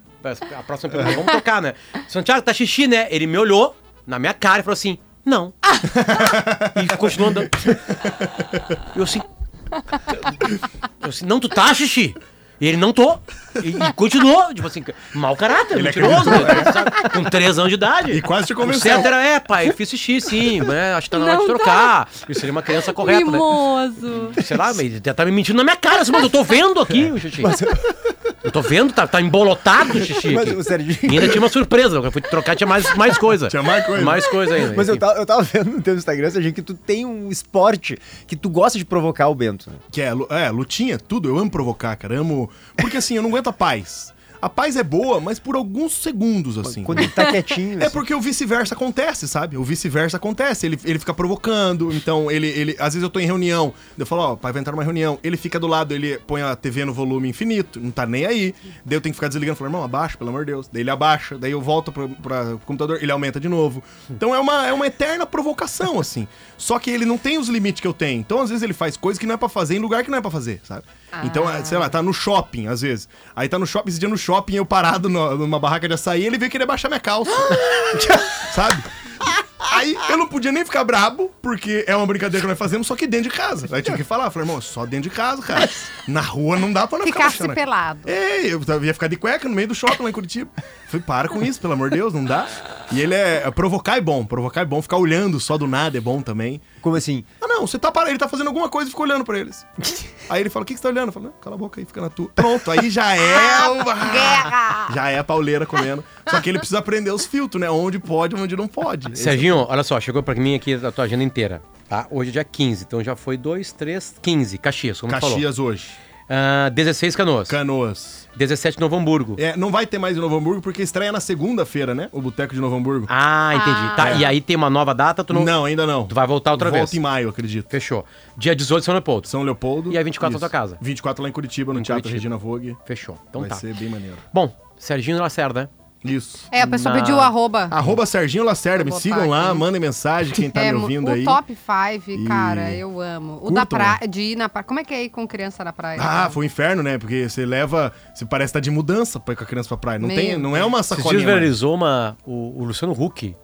A próxima pergunta, vamos tocar, né? Santiago, tá xixi, né? Ele me olhou na minha cara e falou assim, não. e continuou andando. Eu assim... Eu assim, não, tu tá, xixi? E ele, não tô. E, e continuou, tipo assim, mau caráter, Ele mentiroso, né? Sabe? com 3 anos de idade. E quase te O convenceu. certo era, é, pai, eu fiz xixi, sim, né? Acho que tá na hora de Não trocar. Isso seria uma criança correta, né? Mimoso. Sei lá, mas ele tá me mentindo na minha cara, assim, mas eu tô vendo aqui o xixi. Eu tô vendo, tá, tá embolotado o xixi. Mas o Serginho- E ainda tinha uma surpresa, eu fui trocar, tinha mais, mais coisa. Tinha mais coisa. Mais coisa ainda. Mas eu tava, eu tava vendo no teu Instagram, Serginho, que tu tem um esporte que tu gosta de provocar o Bento. Que é, é, lutinha, tudo. Eu amo provocar, cara. Amo. Porque assim, eu não aguento a paz. A paz é boa, mas por alguns segundos, assim. Quando ele tá quietinho. É assim. porque o vice-versa acontece, sabe? O vice-versa acontece. Ele, ele fica provocando, então ele, ele. Às vezes eu tô em reunião, eu falo, ó, o pai vai entrar numa reunião. Ele fica do lado, ele põe a TV no volume infinito, não tá nem aí. Daí eu tenho que ficar desligando, falo, irmão, abaixa, pelo amor de Deus. Daí ele abaixa, daí eu volto pro, pra computador, ele aumenta de novo. Então é uma, é uma eterna provocação, assim. Só que ele não tem os limites que eu tenho. Então, às vezes, ele faz coisas que não é pra fazer em lugar que não é pra fazer, sabe? Então, é, sei lá, tá no shopping, às vezes. Aí tá no shopping, esse dia no shopping, eu parado no- numa barraca de açaí, ele veio querer baixar minha calça. sabe? Aí eu não podia nem ficar brabo, porque é uma brincadeira que nós fazemos, só que dentro de casa. Aí tive que falar, falei, irmão, só dentro de casa, cara. Na rua não dá pra não ficar Ficasse baixando. pelado. É, eu ia ficar de cueca no meio do shopping lá em Curitiba. Falei, para com isso, pelo amor de Deus, não dá. E ele é. Provocar é bom, provocar é bom. Ficar olhando só do nada é bom também. Como assim? Ah, não, você tá parado, ele tá fazendo alguma coisa e fica olhando pra eles. Aí ele fala, o que, que você tá olhando? Eu falo, não, cala a boca aí, fica na tua. Pronto, aí já é uma... Guerra! Já é a pauleira comendo. Só que ele precisa aprender os filtros, né? Onde pode, onde não pode. Esse olha só, chegou pra mim aqui a tua agenda inteira, tá? Hoje é dia 15, então já foi 2, 3, 15, Caxias, como tu falou. Caxias hoje. Ah, 16 Canoas, Canoas. 17 Novo Hamburgo. É, não vai ter mais em Novo Hamburgo porque estreia na segunda-feira, né? O Boteco de Novo Hamburgo. Ah, entendi. Tá, É. e aí tem uma nova data, tu não... Não, ainda não. Tu vai voltar outra Volta vez. em maio, acredito. Fechou. Dia 18, São Leopoldo. São Leopoldo. E aí 24 na tua casa. 24 lá em Curitiba, no Em Teatro Curitiba. Regina Vogue. Fechou. Então vai tá. ser bem maneiro. Bom, Serginho Lacerda, né? Isso. É, a pessoa Na- pediu o arroba. Arroba Serginho Lacerda, me sigam lá, aqui. mandem mensagem, quem tá é, me ouvindo o aí. top 5, E- cara, eu amo. O da praia, de ir na praia. Como é que é ir com criança na praia? Ah, foi um inferno, né? Porque você leva. Você parece estar de mudança pra ir com a criança pra praia. Não, Meu tem, não é uma sacolinha. mais. viralizou uma, o, o Luciano Huck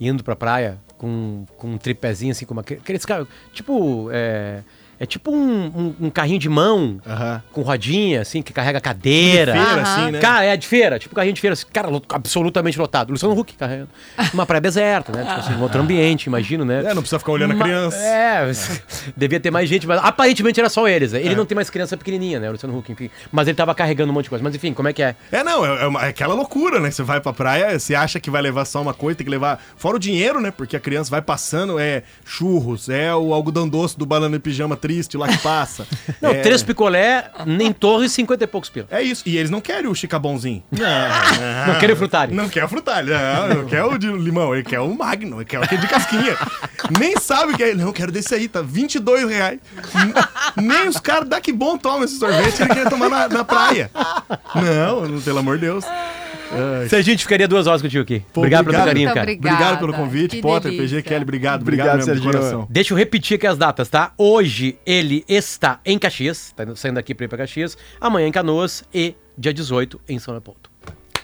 indo pra praia com, com um tripézinho assim, com uma, aqueles caras, tipo, é, é tipo um, um- um carrinho de mão com rodinha, assim, que carrega cadeira. De feira, assim, né? Cara, é de feira, tipo carrinho de feira, assim, cara, absolutamente lotado. Luciano Huck carregando. Uma praia deserta, né? Tipo assim, um outro ambiente, imagino, né? É, não precisa ficar olhando a Ma- criança. É, devia ter mais gente, mas aparentemente era só eles. né? Ele não tem mais criança pequenininha, né? O Luciano Huck, enfim. Mas ele tava carregando um monte de coisa. Mas enfim, como é que é? É, não, é, é uma- é aquela loucura, né? Você vai pra praia, você acha que vai levar só uma coisa, tem que levar. Fora o dinheiro, né? Porque a criança vai passando, é churros, é o algodão doce do banana e pijama triste lá que passa. Não, é, três picolé, nem torre, 50 e poucos pila. É isso. E eles não querem o chicabonzinho. Não, Não querem frutari. Não quer o frutalho, não, não quer o de limão, ele quer o magno, ele quer o que é de casquinha. Nem sabe o que é. Não, quero desse aí, tá 22 reais. Nem os caras da que bom tomam esse sorvete, ele quer tomar na, na praia. Não, não, pelo amor de Deus. Se a gente ficaria duas horas contigo aqui. Pô, obrigado pelo obrigado. carinho, Muito cara. obrigada. Obrigado pelo convite, Que Potter, delícia. PG, Kelly, obrigado, Obrigado, obrigado, mesmo, de Serginho. coração. Deixa eu repetir aqui as datas, tá? Hoje ele está em Caxias, tá saindo daqui pra ir pra Caxias. Amanhã em Canoas e dia 18 em São Leopoldo.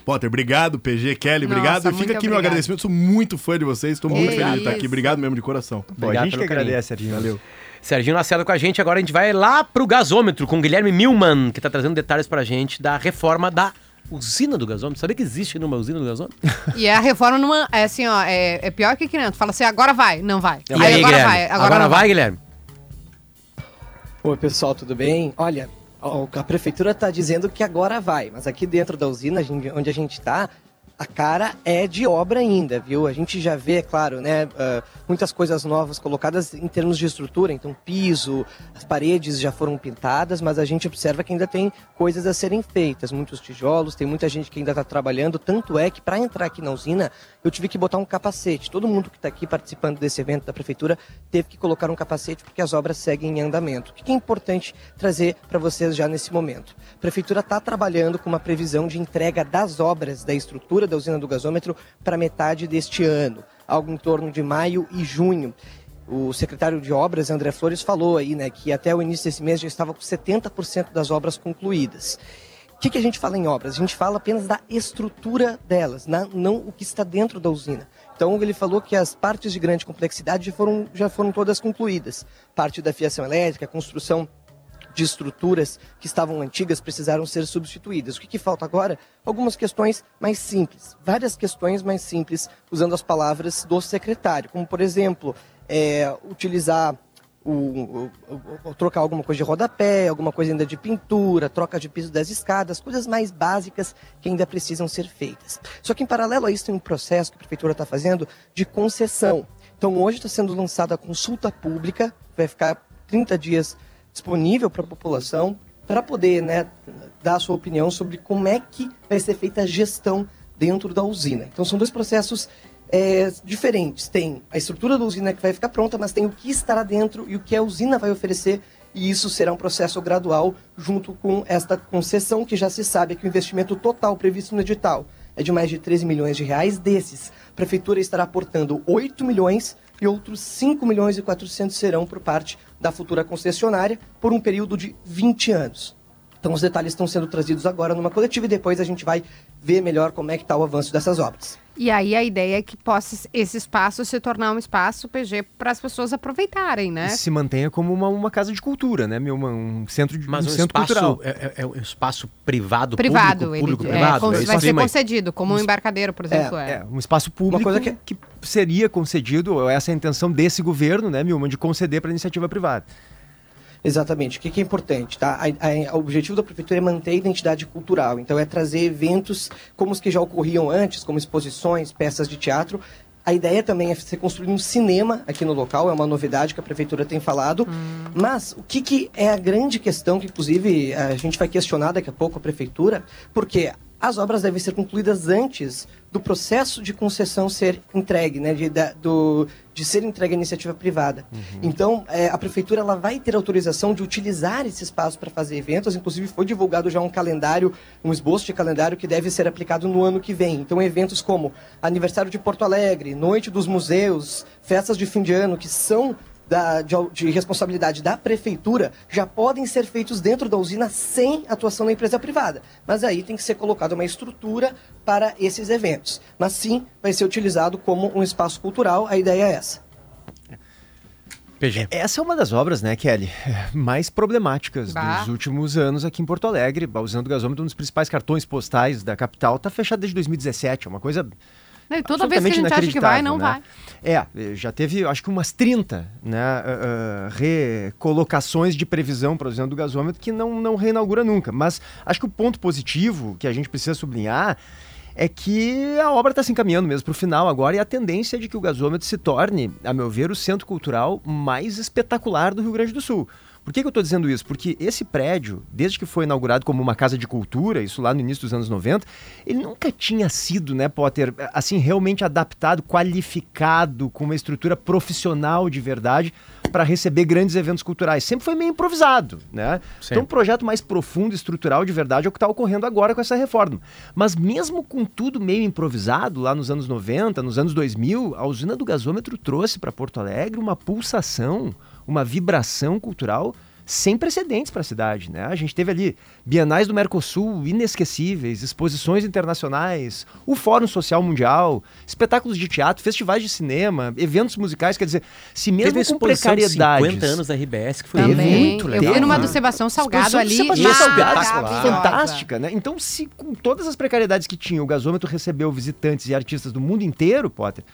Potter, obrigado, PG, Kelly, Nossa, obrigado. E fica aqui meu obrigada. agradecimento, sou muito fã de vocês, estou muito feliz de estar aqui. Obrigado mesmo de coração. Pô, a Obrigado gente que pelo carinho. agradece, Serginho. Valeu. Serginho Lacerda com a gente. Agora a gente vai lá pro gasômetro com Guilherme Milman, que tá trazendo detalhes pra gente da reforma da usina do gasômetro. Sabia que existe numa usina do gasômetro? E a reforma numa. É assim, ó, é, é pior que criança. Fala assim, agora vai, não vai. E aí, agora Guilherme? vai, Agora, não vai, Guilherme? Oi, pessoal, tudo bem? Olha, a prefeitura está dizendo que agora vai, mas aqui dentro da usina, onde a gente está, a cara é de obra ainda, viu? A gente já vê, é claro, né, uh, muitas coisas novas colocadas em termos de estrutura, então piso, as paredes já foram pintadas, mas a gente observa que ainda tem coisas a serem feitas, muitos tijolos, tem muita gente que ainda está trabalhando, tanto é que para entrar aqui na usina eu tive que botar um capacete. Todo mundo que está aqui participando desse evento da prefeitura teve que colocar um capacete porque as obras seguem em andamento. O que é importante trazer para vocês já nesse momento? A prefeitura está trabalhando com uma previsão de entrega das obras da estrutura da usina do gasômetro para metade deste ano, algo em torno de maio e junho. O secretário de Obras, André Flores, falou aí, né, que até o início desse mês já estava com 70% das obras concluídas. O que, que, a gente fala em obras? A gente fala apenas da estrutura delas, não o que está dentro da usina. Então ele falou que as partes de grande complexidade já foram, já foram todas concluídas. Parte da fiação elétrica, construção de estruturas que estavam antigas precisaram ser substituídas. O que, que, falta agora? Algumas questões mais simples, várias questões mais simples, usando as palavras do secretário, como por exemplo, é, utilizar o, o, o, trocar alguma coisa de rodapé, alguma coisa ainda de pintura, troca de piso das escadas, coisas mais básicas que ainda precisam ser feitas. Só que em paralelo a isso tem um processo que a prefeitura está fazendo de concessão. Então hoje está sendo lançada a consulta pública, vai ficar 30 dias disponível para a população para poder né, dar a sua opinião sobre como é que vai ser feita a gestão dentro da usina. Então são dois processos é, diferentes. Tem a estrutura da usina que vai ficar pronta, mas tem o que estará dentro e o que a usina vai oferecer. E isso será um processo gradual junto com esta concessão que já se sabe que o investimento total previsto no edital é de mais de 13 milhões de reais. Desses, a prefeitura estará aportando 8 milhões e outros 5 milhões e 400 serão por parte da futura concessionária por um período de 20 anos. Então os detalhes estão sendo trazidos agora numa coletiva e depois a gente vai ver melhor como é que está o avanço dessas obras. E aí a ideia é que possa esse espaço se tornar um espaço PG para as pessoas aproveitarem, né? E se mantenha como uma, uma casa de cultura, né? Uma, um centro de Mas um, um centro espaço, cultural. É, é, é um espaço privado, privado, público, ele, público é, privado. é vai ser concedido, como um embarcadeiro, por exemplo. É, É, um espaço público coisa que... que- seria concedido, essa é a intenção desse governo, né, Milman, de conceder para iniciativa privada. Exatamente. O que, que é importante, tá? A- a- o objetivo da prefeitura é manter a identidade cultural. Então, é trazer eventos como os que já ocorriam antes, como exposições, peças de teatro. A ideia também é ser construído um cinema aqui no local, é uma novidade que a prefeitura tem falado. Mas o que, que é a grande questão, que inclusive a gente vai questionar daqui a pouco a prefeitura, porque as obras devem ser concluídas antes do processo de concessão ser entregue, né, de, da- do, de ser entregue à iniciativa privada. Então, é, a prefeitura ela vai ter autorização de utilizar esse espaço para fazer eventos. Inclusive, foi divulgado já um calendário, um esboço de calendário que deve ser aplicado no ano que vem. Então, eventos como aniversário de Porto Alegre, noite dos museus, festas de fim de ano, que são da- de, de responsabilidade da prefeitura já podem ser feitos dentro da usina sem atuação da empresa privada. Mas aí tem que ser colocada uma estrutura para esses eventos. Mas sim, vai ser utilizado como um espaço cultural. A ideia é essa. PG. Essa é uma das obras, né, Kelly, mais problemáticas Bah. dos últimos anos aqui em Porto Alegre. A usina do gasômetro, um dos principais cartões postais da capital, está fechado desde 2017. É uma coisa e toda vez que a gente acha que vai, não né? É, já teve, acho que umas 30 né, ah, recolocações de previsão para usina do gasômetro que não, não reinaugura nunca. Mas acho que o ponto positivo que a gente precisa sublinhar é que a obra está se encaminhando mesmo para o final agora e a tendência é de que o gasômetro se torne, a meu ver, o centro cultural mais espetacular do Rio Grande do Sul. Por que, que eu estou dizendo isso? Porque esse prédio, desde que foi inaugurado como uma casa de cultura, isso lá no início dos anos 90, ele nunca tinha sido, né, Potter, assim, realmente adaptado, qualificado, com uma estrutura profissional de verdade para receber grandes eventos culturais. Sempre foi meio improvisado, né? Então, um projeto mais profundo, estrutural de verdade é o que está ocorrendo agora com essa reforma. Mas mesmo com tudo meio improvisado, lá nos anos 90, nos anos 2000, a usina do gasômetro trouxe para Porto Alegre uma pulsação, uma vibração cultural sem precedentes para a cidade, né? A gente teve ali bienais do Mercosul inesquecíveis, exposições internacionais, o Fórum Social Mundial, espetáculos de teatro, festivais de cinema, eventos musicais, quer dizer, se mesmo Teve com precariedades... 50 anos da RBS, que foi Também. muito eu legal. fui numa né? do Sebastião Salgado ali. Sebastião Salgado, maravilhosa. fantástica, né? Então, se com todas as precariedades que tinha, o gasômetro recebeu visitantes e artistas do mundo inteiro, Potter,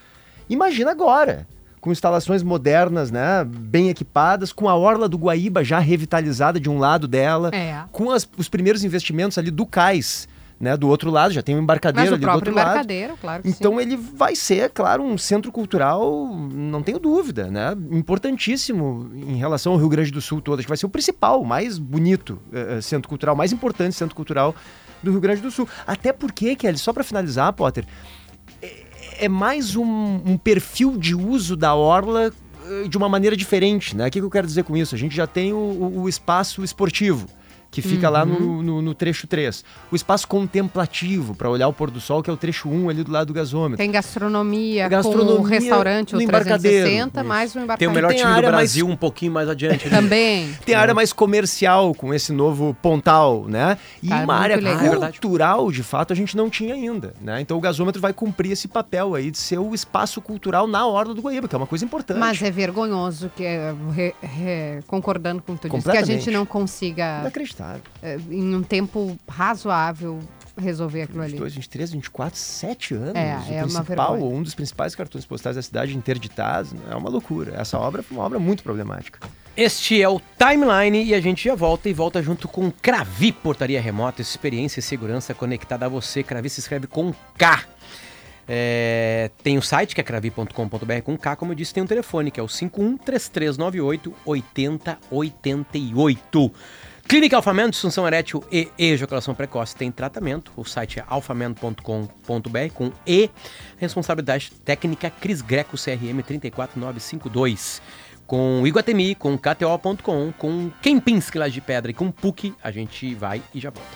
imagina agora, com instalações modernas, né, bem equipadas, com a orla do Guaíba já revitalizada de um lado dela, É. com as- os primeiros investimentos ali do cais, né? Do outro lado, já tem um embarcadero Mas o ali do outro lado. embarcadeiro, claro que Então sim. ele vai ser, claro, um centro cultural, não tenho dúvida, né? Importantíssimo em relação ao Rio Grande do Sul todo. Acho que vai ser o principal, o mais bonito eh, eh, centro cultural, mais importante centro cultural do Rio Grande do Sul. Até porque, Kelly, só para finalizar, Potter, é, mais um, um perfil de uso da orla eh, de uma maneira diferente, né? O que, eu quero dizer com isso? A gente já tem o- o espaço esportivo, que fica lá no, no- no trecho 3. O espaço contemplativo, para olhar o pôr do sol, que é o trecho 1 ali do lado do gasômetro. Tem gastronomia, com Gastronomia o restaurante, o no embarcadeiro. 360, mais um Tem o melhor Tem time do área mais- Brasil um pouquinho mais adiante. ali. Também. Tem a área mais comercial com esse novo pontal, né? E Cara, uma muito área legal. É cultural, de fato, a gente não tinha ainda, né? Então o gasômetro vai cumprir esse papel aí de ser o espaço cultural na Orla do Guaíba, que é uma coisa importante. Mas é vergonhoso que, é, re- re- concordando com tudo isso, que a gente não consiga, Inacreditável. eh, em um tempo razoável, resolver aquilo ali. 22, 23, 24, 7 anos. É, o é uma principal, um dos principais cartões postais da cidade interditados. É uma loucura. Essa obra foi uma obra muito problemática. Este é o Timeline e a gente já volta e volta junto com Cravi Portaria Remota, experiência e segurança conectada a você. Cravi se escreve com K. É, tem o site que é cravi.com.br com K, como eu disse, tem um telefone que é o 513398 8088. Clínica Alfamento, disfunção erétil e ejaculação precoce tem tratamento. O site é alfamento.com.br com E. Responsabilidade técnica Cris Greco CRM 34952. Com Iguatemi, com KTO.com, com Kempinski lá de Pedra e com PUC, a gente vai e já volta.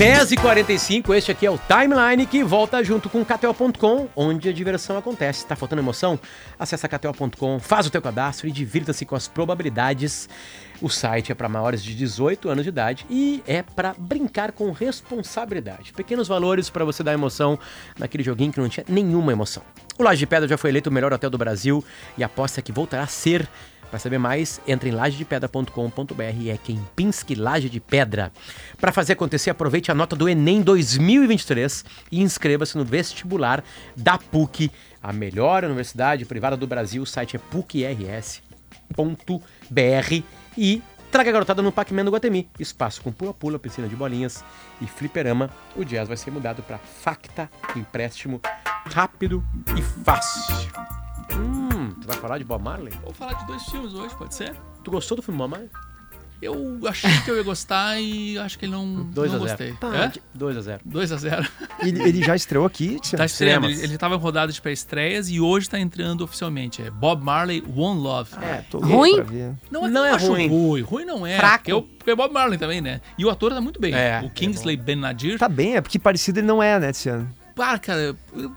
Dez e 45 este aqui é o Timeline que volta junto com KTO.com, onde a diversão acontece. Tá faltando emoção? Acesse KTO.com, faz o teu cadastro e divirta-se com as probabilidades. O site é para maiores de 18 anos de idade e é para brincar com responsabilidade. Pequenos valores para você dar emoção naquele joguinho que não tinha nenhuma emoção. O Laje de Pedra já foi eleito o melhor hotel do Brasil e aposta que voltará a ser. Para saber mais, entre em lajedepedra.com.br e é Kempinski Laje de Pedra. Para fazer acontecer, aproveite a nota do Enem 2023 e inscreva-se no vestibular da PUC, a melhor universidade privada do Brasil. O site é pucrs.br e traga a garotada no Pac-Man do Guatemi. Espaço com pula-pula, piscina de bolinhas e fliperama. O jazz vai ser mudado para Facta, empréstimo rápido e fácil. Hum, vai falar de Bob Marley? Vou falar de dois filmes hoje, pode ser? Tu gostou do filme Bob Marley? Eu achei que eu ia gostar e acho que não, 2 não a 0. gostei. É? 2 a 0. 2 a 0 Ele, ele já estreou aqui. Tá estreando. Ele, ele tava em rodada de pré-estreias e hoje tá entrando oficialmente. É Bob Marley One Love. É, tô Ruim? louco pra ver. Não, Não é ruim. ruim. Ruim não é. Fraco. Porque, eu- porque é Bob Marley também, né? E o ator tá muito bem. É, o Kingsley Ben Nadir. Tá bem, é porque parecido ele não é, né, Tiziano? Para, cara.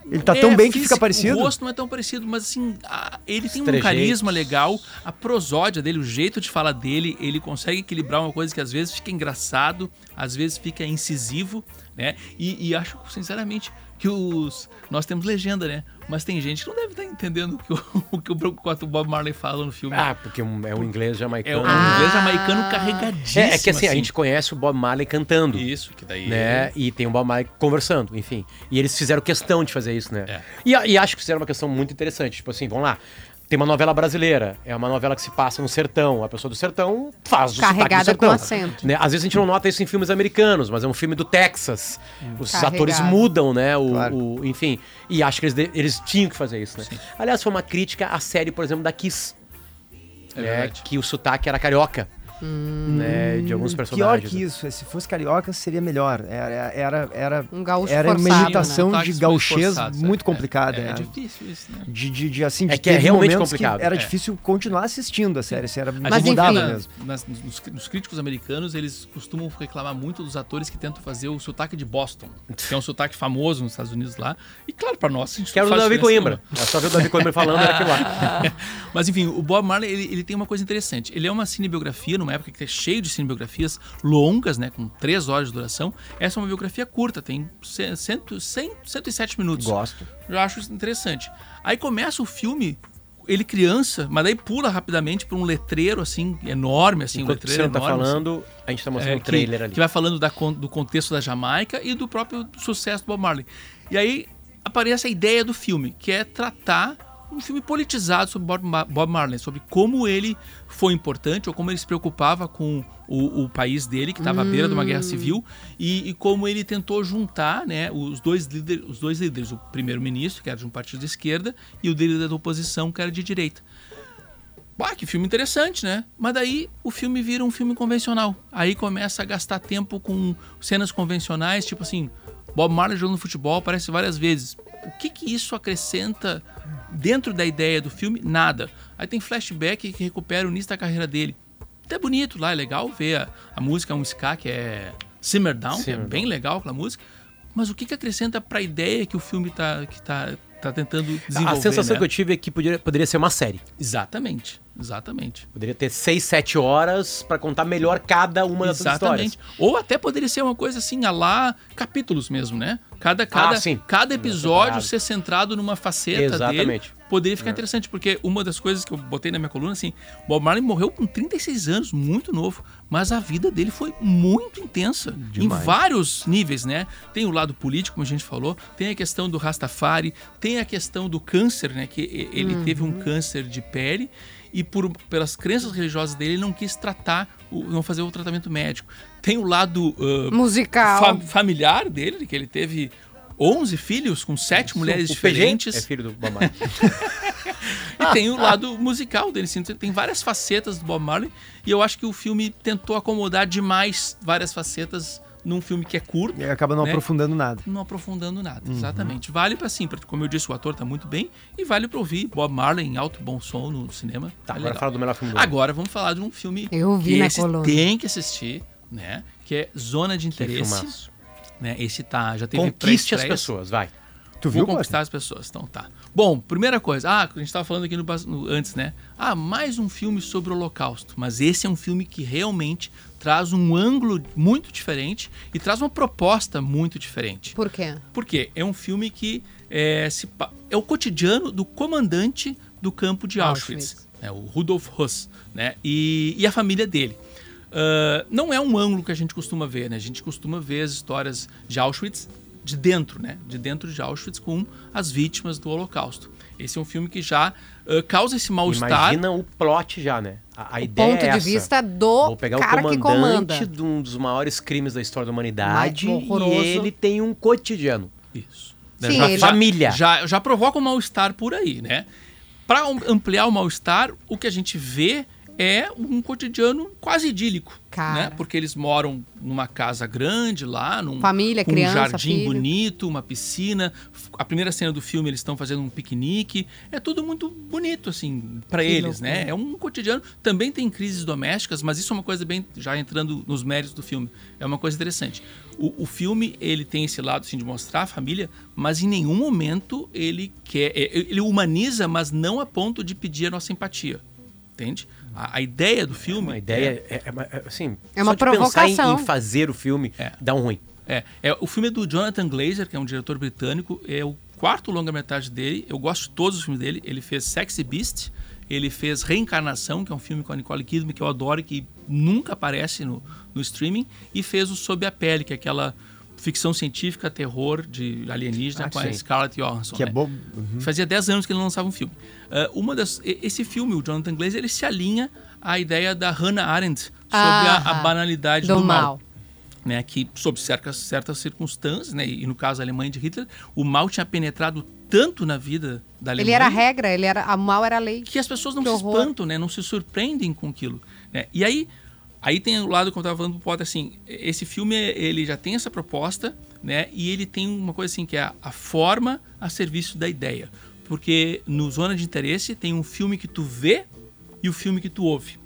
Ele tá tão bem que fica parecido? O rosto não é tão parecido, mas assim, a- ele tem um trejeitos. carisma legal, a prosódia dele, o jeito de falar dele, ele consegue equilibrar uma coisa que às vezes fica engraçado, às vezes fica incisivo, né? E, e acho, sinceramente, que os. Nós temos legenda, né? Mas tem gente que não deve estar entendendo o que o, o que o Bob Marley fala no filme. Ah, porque é um inglês é jamaicano. um Ah. inglês jamaicano carregadíssimo. É, é que assim, a gente conhece o Bob Marley cantando. Isso, que daí. Né? E tem o Bob Marley conversando, enfim. E eles fizeram questão de fazer isso, né? É. E, e acho que fizeram uma questão muito interessante. Tipo assim, vamos lá. Tem uma novela brasileira, é uma novela que se passa no sertão. A pessoa do sertão faz o sotaque do Carregada sertão. com acento. Né? Às vezes a gente não nota isso em filmes americanos, mas é um filme do Texas. Os Carregado. atores mudam, né? O, Claro. o- enfim. E acho que eles, de- eles tinham que fazer isso, né? Aliás, foi uma crítica à série, por exemplo, da Kiss. É né? Que o sotaque era carioca. Né? De alguns Pior personagens. que isso, se fosse carioca seria melhor. Era, era, era, Um gaúcho era uma forçado, imitação né? de gauchês muito é. complicada. É, é né? difícil isso, né? De, de, de, assim, É de que é realmente complicado. Era É. difícil continuar assistindo a série, assim, era Mas Mas incomodava enfim. mesmo. Nas- nos, nos críticos americanos, eles costumam reclamar muito dos atores que tentam fazer o sotaque de Boston, que é um sotaque famoso nos Estados Unidos lá. E claro, pra nós, a gente Que era o Davi Coimbra. É só ver o Davi Coimbra falando, era aquilo lá. Mas enfim, o Bob Marley, ele, ele tem uma coisa interessante. Ele é uma cinebiografia, numa época que é cheio de cinebiografias longas, né, com três horas de duração. Essa é uma biografia curta, tem ce- cento, 100, 107 minutos. Gosto. Eu acho isso interessante. Aí começa o filme ele criança, mas daí pula rapidamente para um letreiro assim enorme, assim, um Enquanto você letreiro não tá enorme, assim. falando, a gente tá mostrando É, o trailer ali. que vai falando da do contexto da Jamaica e do próprio sucesso do Bob Marley. E aí aparece a ideia do filme, que é tratar um filme politizado sobre Bob, Ma- Bob Marley, sobre como ele foi importante ou como ele se preocupava com o, o país dele, que estava à beira de uma guerra civil, e, e como ele tentou juntar né, os, dois líder, os dois líderes, o primeiro-ministro, que era de um partido de esquerda, e o líder da oposição, que era de direita. Bah, que filme interessante, né? Mas daí o filme vira um filme convencional. Aí começa a gastar tempo com cenas convencionais, tipo assim, Bob Marley jogando futebol aparece várias vezes. O que que isso acrescenta dentro da ideia do filme? Nada. Aí tem flashback que recupera o início da carreira dele. Até bonito lá, é legal ver a, a música, um ska que é Simmer Down, que é Simmer bem legal aquela música. Mas o que que acrescenta pra ideia que o filme tá, que tá, tá tentando desenvolver, A sensação né? que eu tive é que poderia, poderia ser uma série. Exatamente, exatamente. Poderia ter seis, sete horas pra contar melhor cada uma dessas Exatamente. histórias. Ou até poderia ser uma coisa assim, a lá capítulos mesmo, né? Cada, cada, Ah, sim. cada episódio ser centrado numa faceta Exatamente. dele. Poderia ficar interessante, porque uma das coisas que eu botei na minha coluna, assim, Bob Marley morreu com 36 anos, muito novo, mas a vida dele foi muito intensa, em vários níveis, né? Tem o lado político, como a gente falou, tem a questão do Rastafari, tem a questão do câncer, né? Que ele teve um câncer de pele e por, pelas crenças religiosas dele, ele não quis tratar, o- não fazer o tratamento médico. Tem o lado ah, Musical. fa- familiar dele, que ele teve 11 filhos com sete mulheres o PG diferentes. é filho do Bob Marley. E tem o lado musical dele, assim, tem várias facetas do Bob Marley. E eu acho que o filme tentou acomodar demais várias facetas num filme que é curto. E acaba não né? aprofundando nada. Não aprofundando nada, Uhum. exatamente. Vale pra sim, pra, como eu disse, o ator tá muito bem. E vale pra ouvir Bob Marley em alto bom som no cinema. Tá, Tá agora fala do melhor filme do. Agora vamos falar de um filme Eu vi que tem que assistir, né? Que é Zona de Interesse. Né? Esse tá, já teve Conquiste as pessoas, vai. Tu Vou viu, conquistar as pessoas, então tá. Bom, primeira coisa, ah, a gente estava falando aqui no, no- antes, né? Ah, mais um filme sobre o Holocausto. Mas esse é um filme que realmente traz um ângulo muito diferente e traz uma proposta muito diferente. Por quê? Por quê? É um filme que é, se é o cotidiano do comandante do campo de Auschwitz, Auschwitz. né, o Rudolf Höss, né? E, e a família dele. Ah, não é um ângulo que a gente costuma ver, né? A gente costuma ver as histórias de Auschwitz de dentro, né? De dentro de Auschwitz com as vítimas do Holocausto. Esse é um filme que já ah, causa esse mal-estar. Imagina o plot já, né? A, a O ideia ponto é de essa. vista do Vou pegar cara o que comanda. comandante de um dos maiores crimes da história da humanidade Mas e ele tem um cotidiano. Isso. Sim, já, ele- Família. Já, já provoca um mal-estar por aí, né? Para ampliar o mal-estar, o que a gente vê é um cotidiano quase idílico. Cara. Né? Porque eles moram numa casa grande lá, num Família, criança, um jardim filho. bonito, uma piscina. A primeira cena do filme eles estão fazendo um piquenique. É tudo muito bonito, assim, para eles, loucura. né? É um cotidiano. Também tem crises domésticas, mas isso é uma coisa bem. Já entrando nos méritos do filme. É uma coisa interessante. O, o filme, ele tem esse lado, assim, de mostrar a família, mas em nenhum momento ele quer. é, Ele humaniza, mas não a ponto de pedir a nossa empatia. Entende? A, a ideia do filme. Uma ideia, é, é uma- é, assim, É uma só de pensar em- provocação. Em, fazer o filme, É. dá um ruim. É, é, o filme é do Jonathan Glazer, que é um diretor britânico, é o quarto longa-metragem dele. Eu gosto de todos os filmes dele. Ele fez Sexy Beast, ele fez Reencarnação, que é um filme com a Nicole Kidman que eu adoro e que nunca aparece no, no streaming, e fez o Sob a Pele, que é aquela ficção científica, terror de alienígena Ah, com a sim. Scarlett Johansson. Que é né? bom. Fazia 10 anos que ele não lançava um filme. Ah, uma das, esse filme, o Jonathan Glazer, ele se alinha à ideia da Hannah Arendt sobre a, a Ah, banalidade do, do mal mal. né, que sob certas, certas circunstâncias, né, e no caso a Alemanha de Hitler, o mal tinha penetrado tanto na vida da Alemanha Ele era a regra, ele era, a mal era a lei. que as pessoas não Que se horror. espantam, né, não se surpreendem com aquilo. Né? E aí, aí tem o lado que eu estava falando pro Potter, assim, esse filme ele já tem essa proposta, né, e ele tem uma coisa assim que é a, a forma a serviço da ideia, porque no Zona de Interesse tem um filme que tu vê e o filme que tu ouve.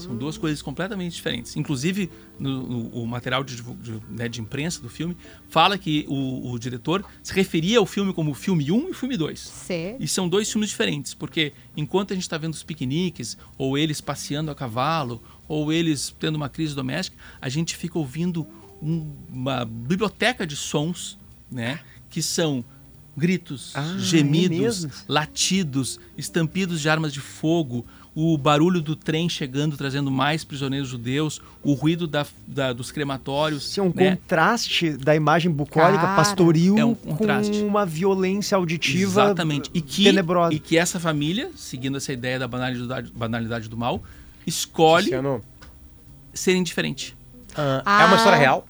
São duas coisas completamente diferentes. Inclusive, no, no- o material de, de, né, de imprensa do filme fala que o, o diretor se referia ao filme como filme 1 e filme 2. Sério? E são dois filmes diferentes, porque enquanto a gente está vendo os piqueniques, ou eles passeando a cavalo, ou eles tendo uma crise doméstica, a gente fica ouvindo um- uma biblioteca de sons, né? Que são gritos, Ah, é gemidos, latidos, estampidos de armas de fogo, o barulho do trem chegando trazendo mais prisioneiros judeus, o ruído da- da- dos crematórios. Isso é um né? contraste da imagem bucólica, Cara. pastoril, É um contraste. com uma violência auditiva Exatamente. E que, tenebrosa. e que essa família, seguindo essa ideia da banalidade, banalidade do mal, escolhe Luciano, ser indiferente. ah, Ah. É uma história real?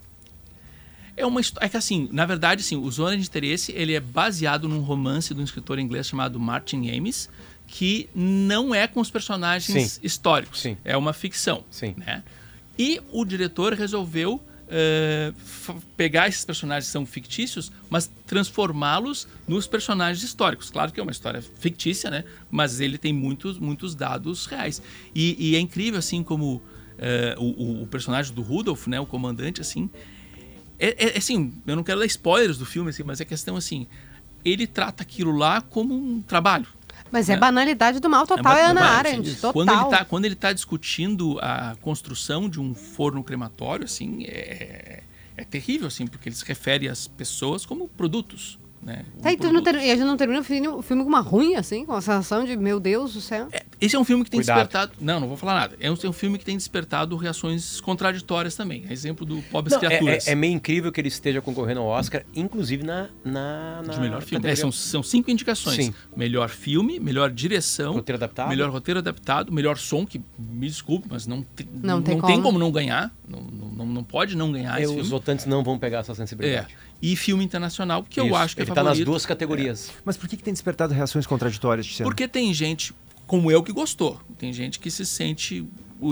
É uma história. É que assim, na verdade, assim, o Zona de Interesse ele é baseado num romance de um escritor inglês chamado Martin Amis, que não é com os personagens Sim. históricos. Sim. É uma ficção. Sim. Né? E o diretor resolveu f- pegar esses personagens que são fictícios, mas transformá-los nos personagens históricos. Claro que é uma história fictícia, né? Mas ele tem muitos, muitos dados reais. E, e é incrível, assim, como eh, o, o- personagem do Rudolph, né? O comandante, assim, é, é- assim, eu não quero dar spoilers do filme, assim, mas é questão assim, ele trata aquilo lá como um trabalho. Mas é, É. banalidade do mal total, é, uma- Ana Arendt, total. Quando ele tá, quando ele tá discutindo a construção de um forno crematório, assim, é, é terrível, assim, porque ele se refere às pessoas como produtos, né? Tá, e, Como tu não ter, e a gente não termina o filme, o filme com uma ruim, assim, com a sensação de, meu Deus do céu. É, Esse é um filme que tem Cuidado. despertado. Não, não vou falar nada. É um, é um filme que tem despertado reações contraditórias também. Exemplo do Pobres Não, é, Criaturas. é- é meio incrível que ele esteja concorrendo ao Oscar, inclusive na. na, na de melhor filme. É, são, são cinco indicações: Sim. melhor filme, melhor direção, Roteiro adaptado. melhor roteiro adaptado, melhor som, que me desculpe, mas não, te- Não não, tem tem, como. como. não ganhar. Não, não, não- não pode não ganhar É, esse os votantes não vão pegar essa É. sensibilidade. E filme internacional, que eu Isso, acho que ele é tá nas favorito. duas categorias. Mas por que, que tem despertado reações contraditórias, Tiziano? Porque tem gente como eu que gostou. Tem gente que se sente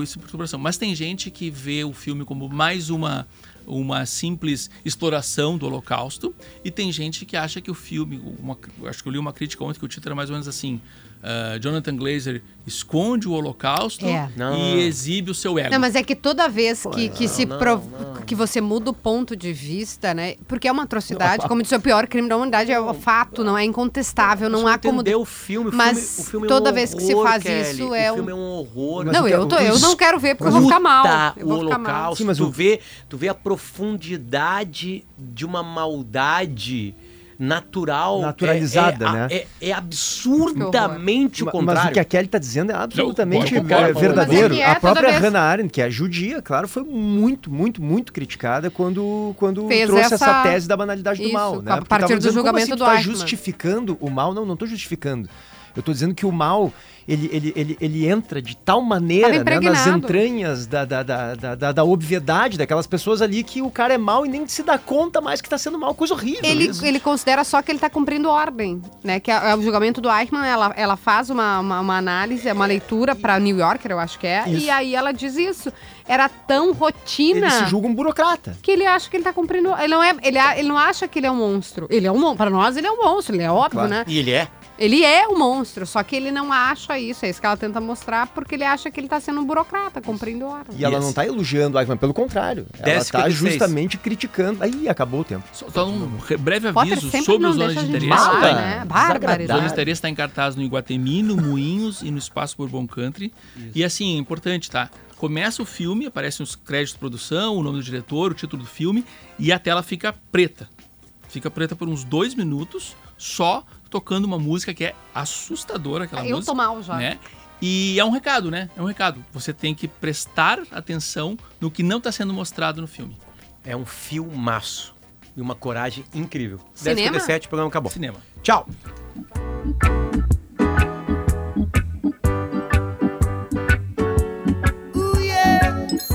esse perturbação. Mas tem gente que vê o filme como mais uma, uma simples exploração do Holocausto. E tem gente que acha que o filme. Uma, acho que eu li uma crítica ontem que o título era mais ou menos assim. Ah, Jonathan Glazer esconde o Holocausto É. Não. e exibe o seu ego. Não, mas é que toda vez que, que se não, prov- não. que você muda o ponto de vista, né? Porque é uma atrocidade, como disse, o pior crime da humanidade é o fato, não é incontestável, não há como. o filme, o Mas filme, o filme é toda um vez que se faz Kelly. isso, o é filme um- é um horror. Não, o eu, tô, eu não quero ver porque eu vou ficar mal. Eu o vou ficar mal. holocausto, Sim, mas tu, o- vê, tu vê a profundidade de uma maldade natural. Naturalizada, é, é, né? É, é absurdamente o contrário. Mas o que a Kelly está dizendo é absolutamente eu é, concordo. verdadeiro. É é a própria vez- Hannah Arendt, que é judia, claro, foi muito, muito, muito criticada quando, quando Fez trouxe essa... essa- tese da banalidade do Isso, mal. a Né? Porque partir do julgamento assim, do tá Eichmann. justificando o mal? Não, não estou justificando. Eu estou dizendo que o mal, ele, ele, ele, ele entra de tal maneira né, nas entranhas da, da, da, da, da- da obviedade daquelas pessoas ali que o cara é mal e nem se dá conta mais que está sendo mal. Coisa horrível. Ele, ele considera só que ele está cumprindo ordem, né? Que é, é o julgamento do Eichmann, ela, ela faz uma, uma, uma análise, uma leitura para New Yorker, eu acho que é, Isso. e aí ela diz isso. Era tão rotina Ele se julga um burocrata. que ele acha que ele tá cumprindo. Ele não é, ele, ele não acha que ele é um monstro. Ele é um monstro. Para nós ele é um monstro, ele é óbvio, Claro. né? E ele é? Ele é um monstro, só que ele não acha isso. É isso que ela tenta mostrar, porque ele acha que ele tá sendo um burocrata, cumprindo ordem. E ela não tá elogiando o Eichmann, pelo contrário. Ela 10,56. tá justamente criticando. Aí acabou o tempo. Só, só um re- breve Potter aviso sempre sobre não os zonas deixa de a gente interesse. falar, Mata. né? Zona Barbaridade. de Interesse está em cartaz no Iguatemi, no Moinhos e no Espaço Bourbon Country. E assim, é importante, tá? Começa o filme, aparecem os créditos de produção, o nome do diretor, o título do filme, e a tela fica preta. Fica preta por uns dois minutos, só tocando uma música que é assustadora, aquela Eu música. tô mal já. Né? E é um recado, né? É um recado. Você tem que prestar atenção no que não está sendo mostrado no filme. É um filmaço. E uma coragem incrível. Cinema? 10h57, o programa acabou. Cinema. Tchau.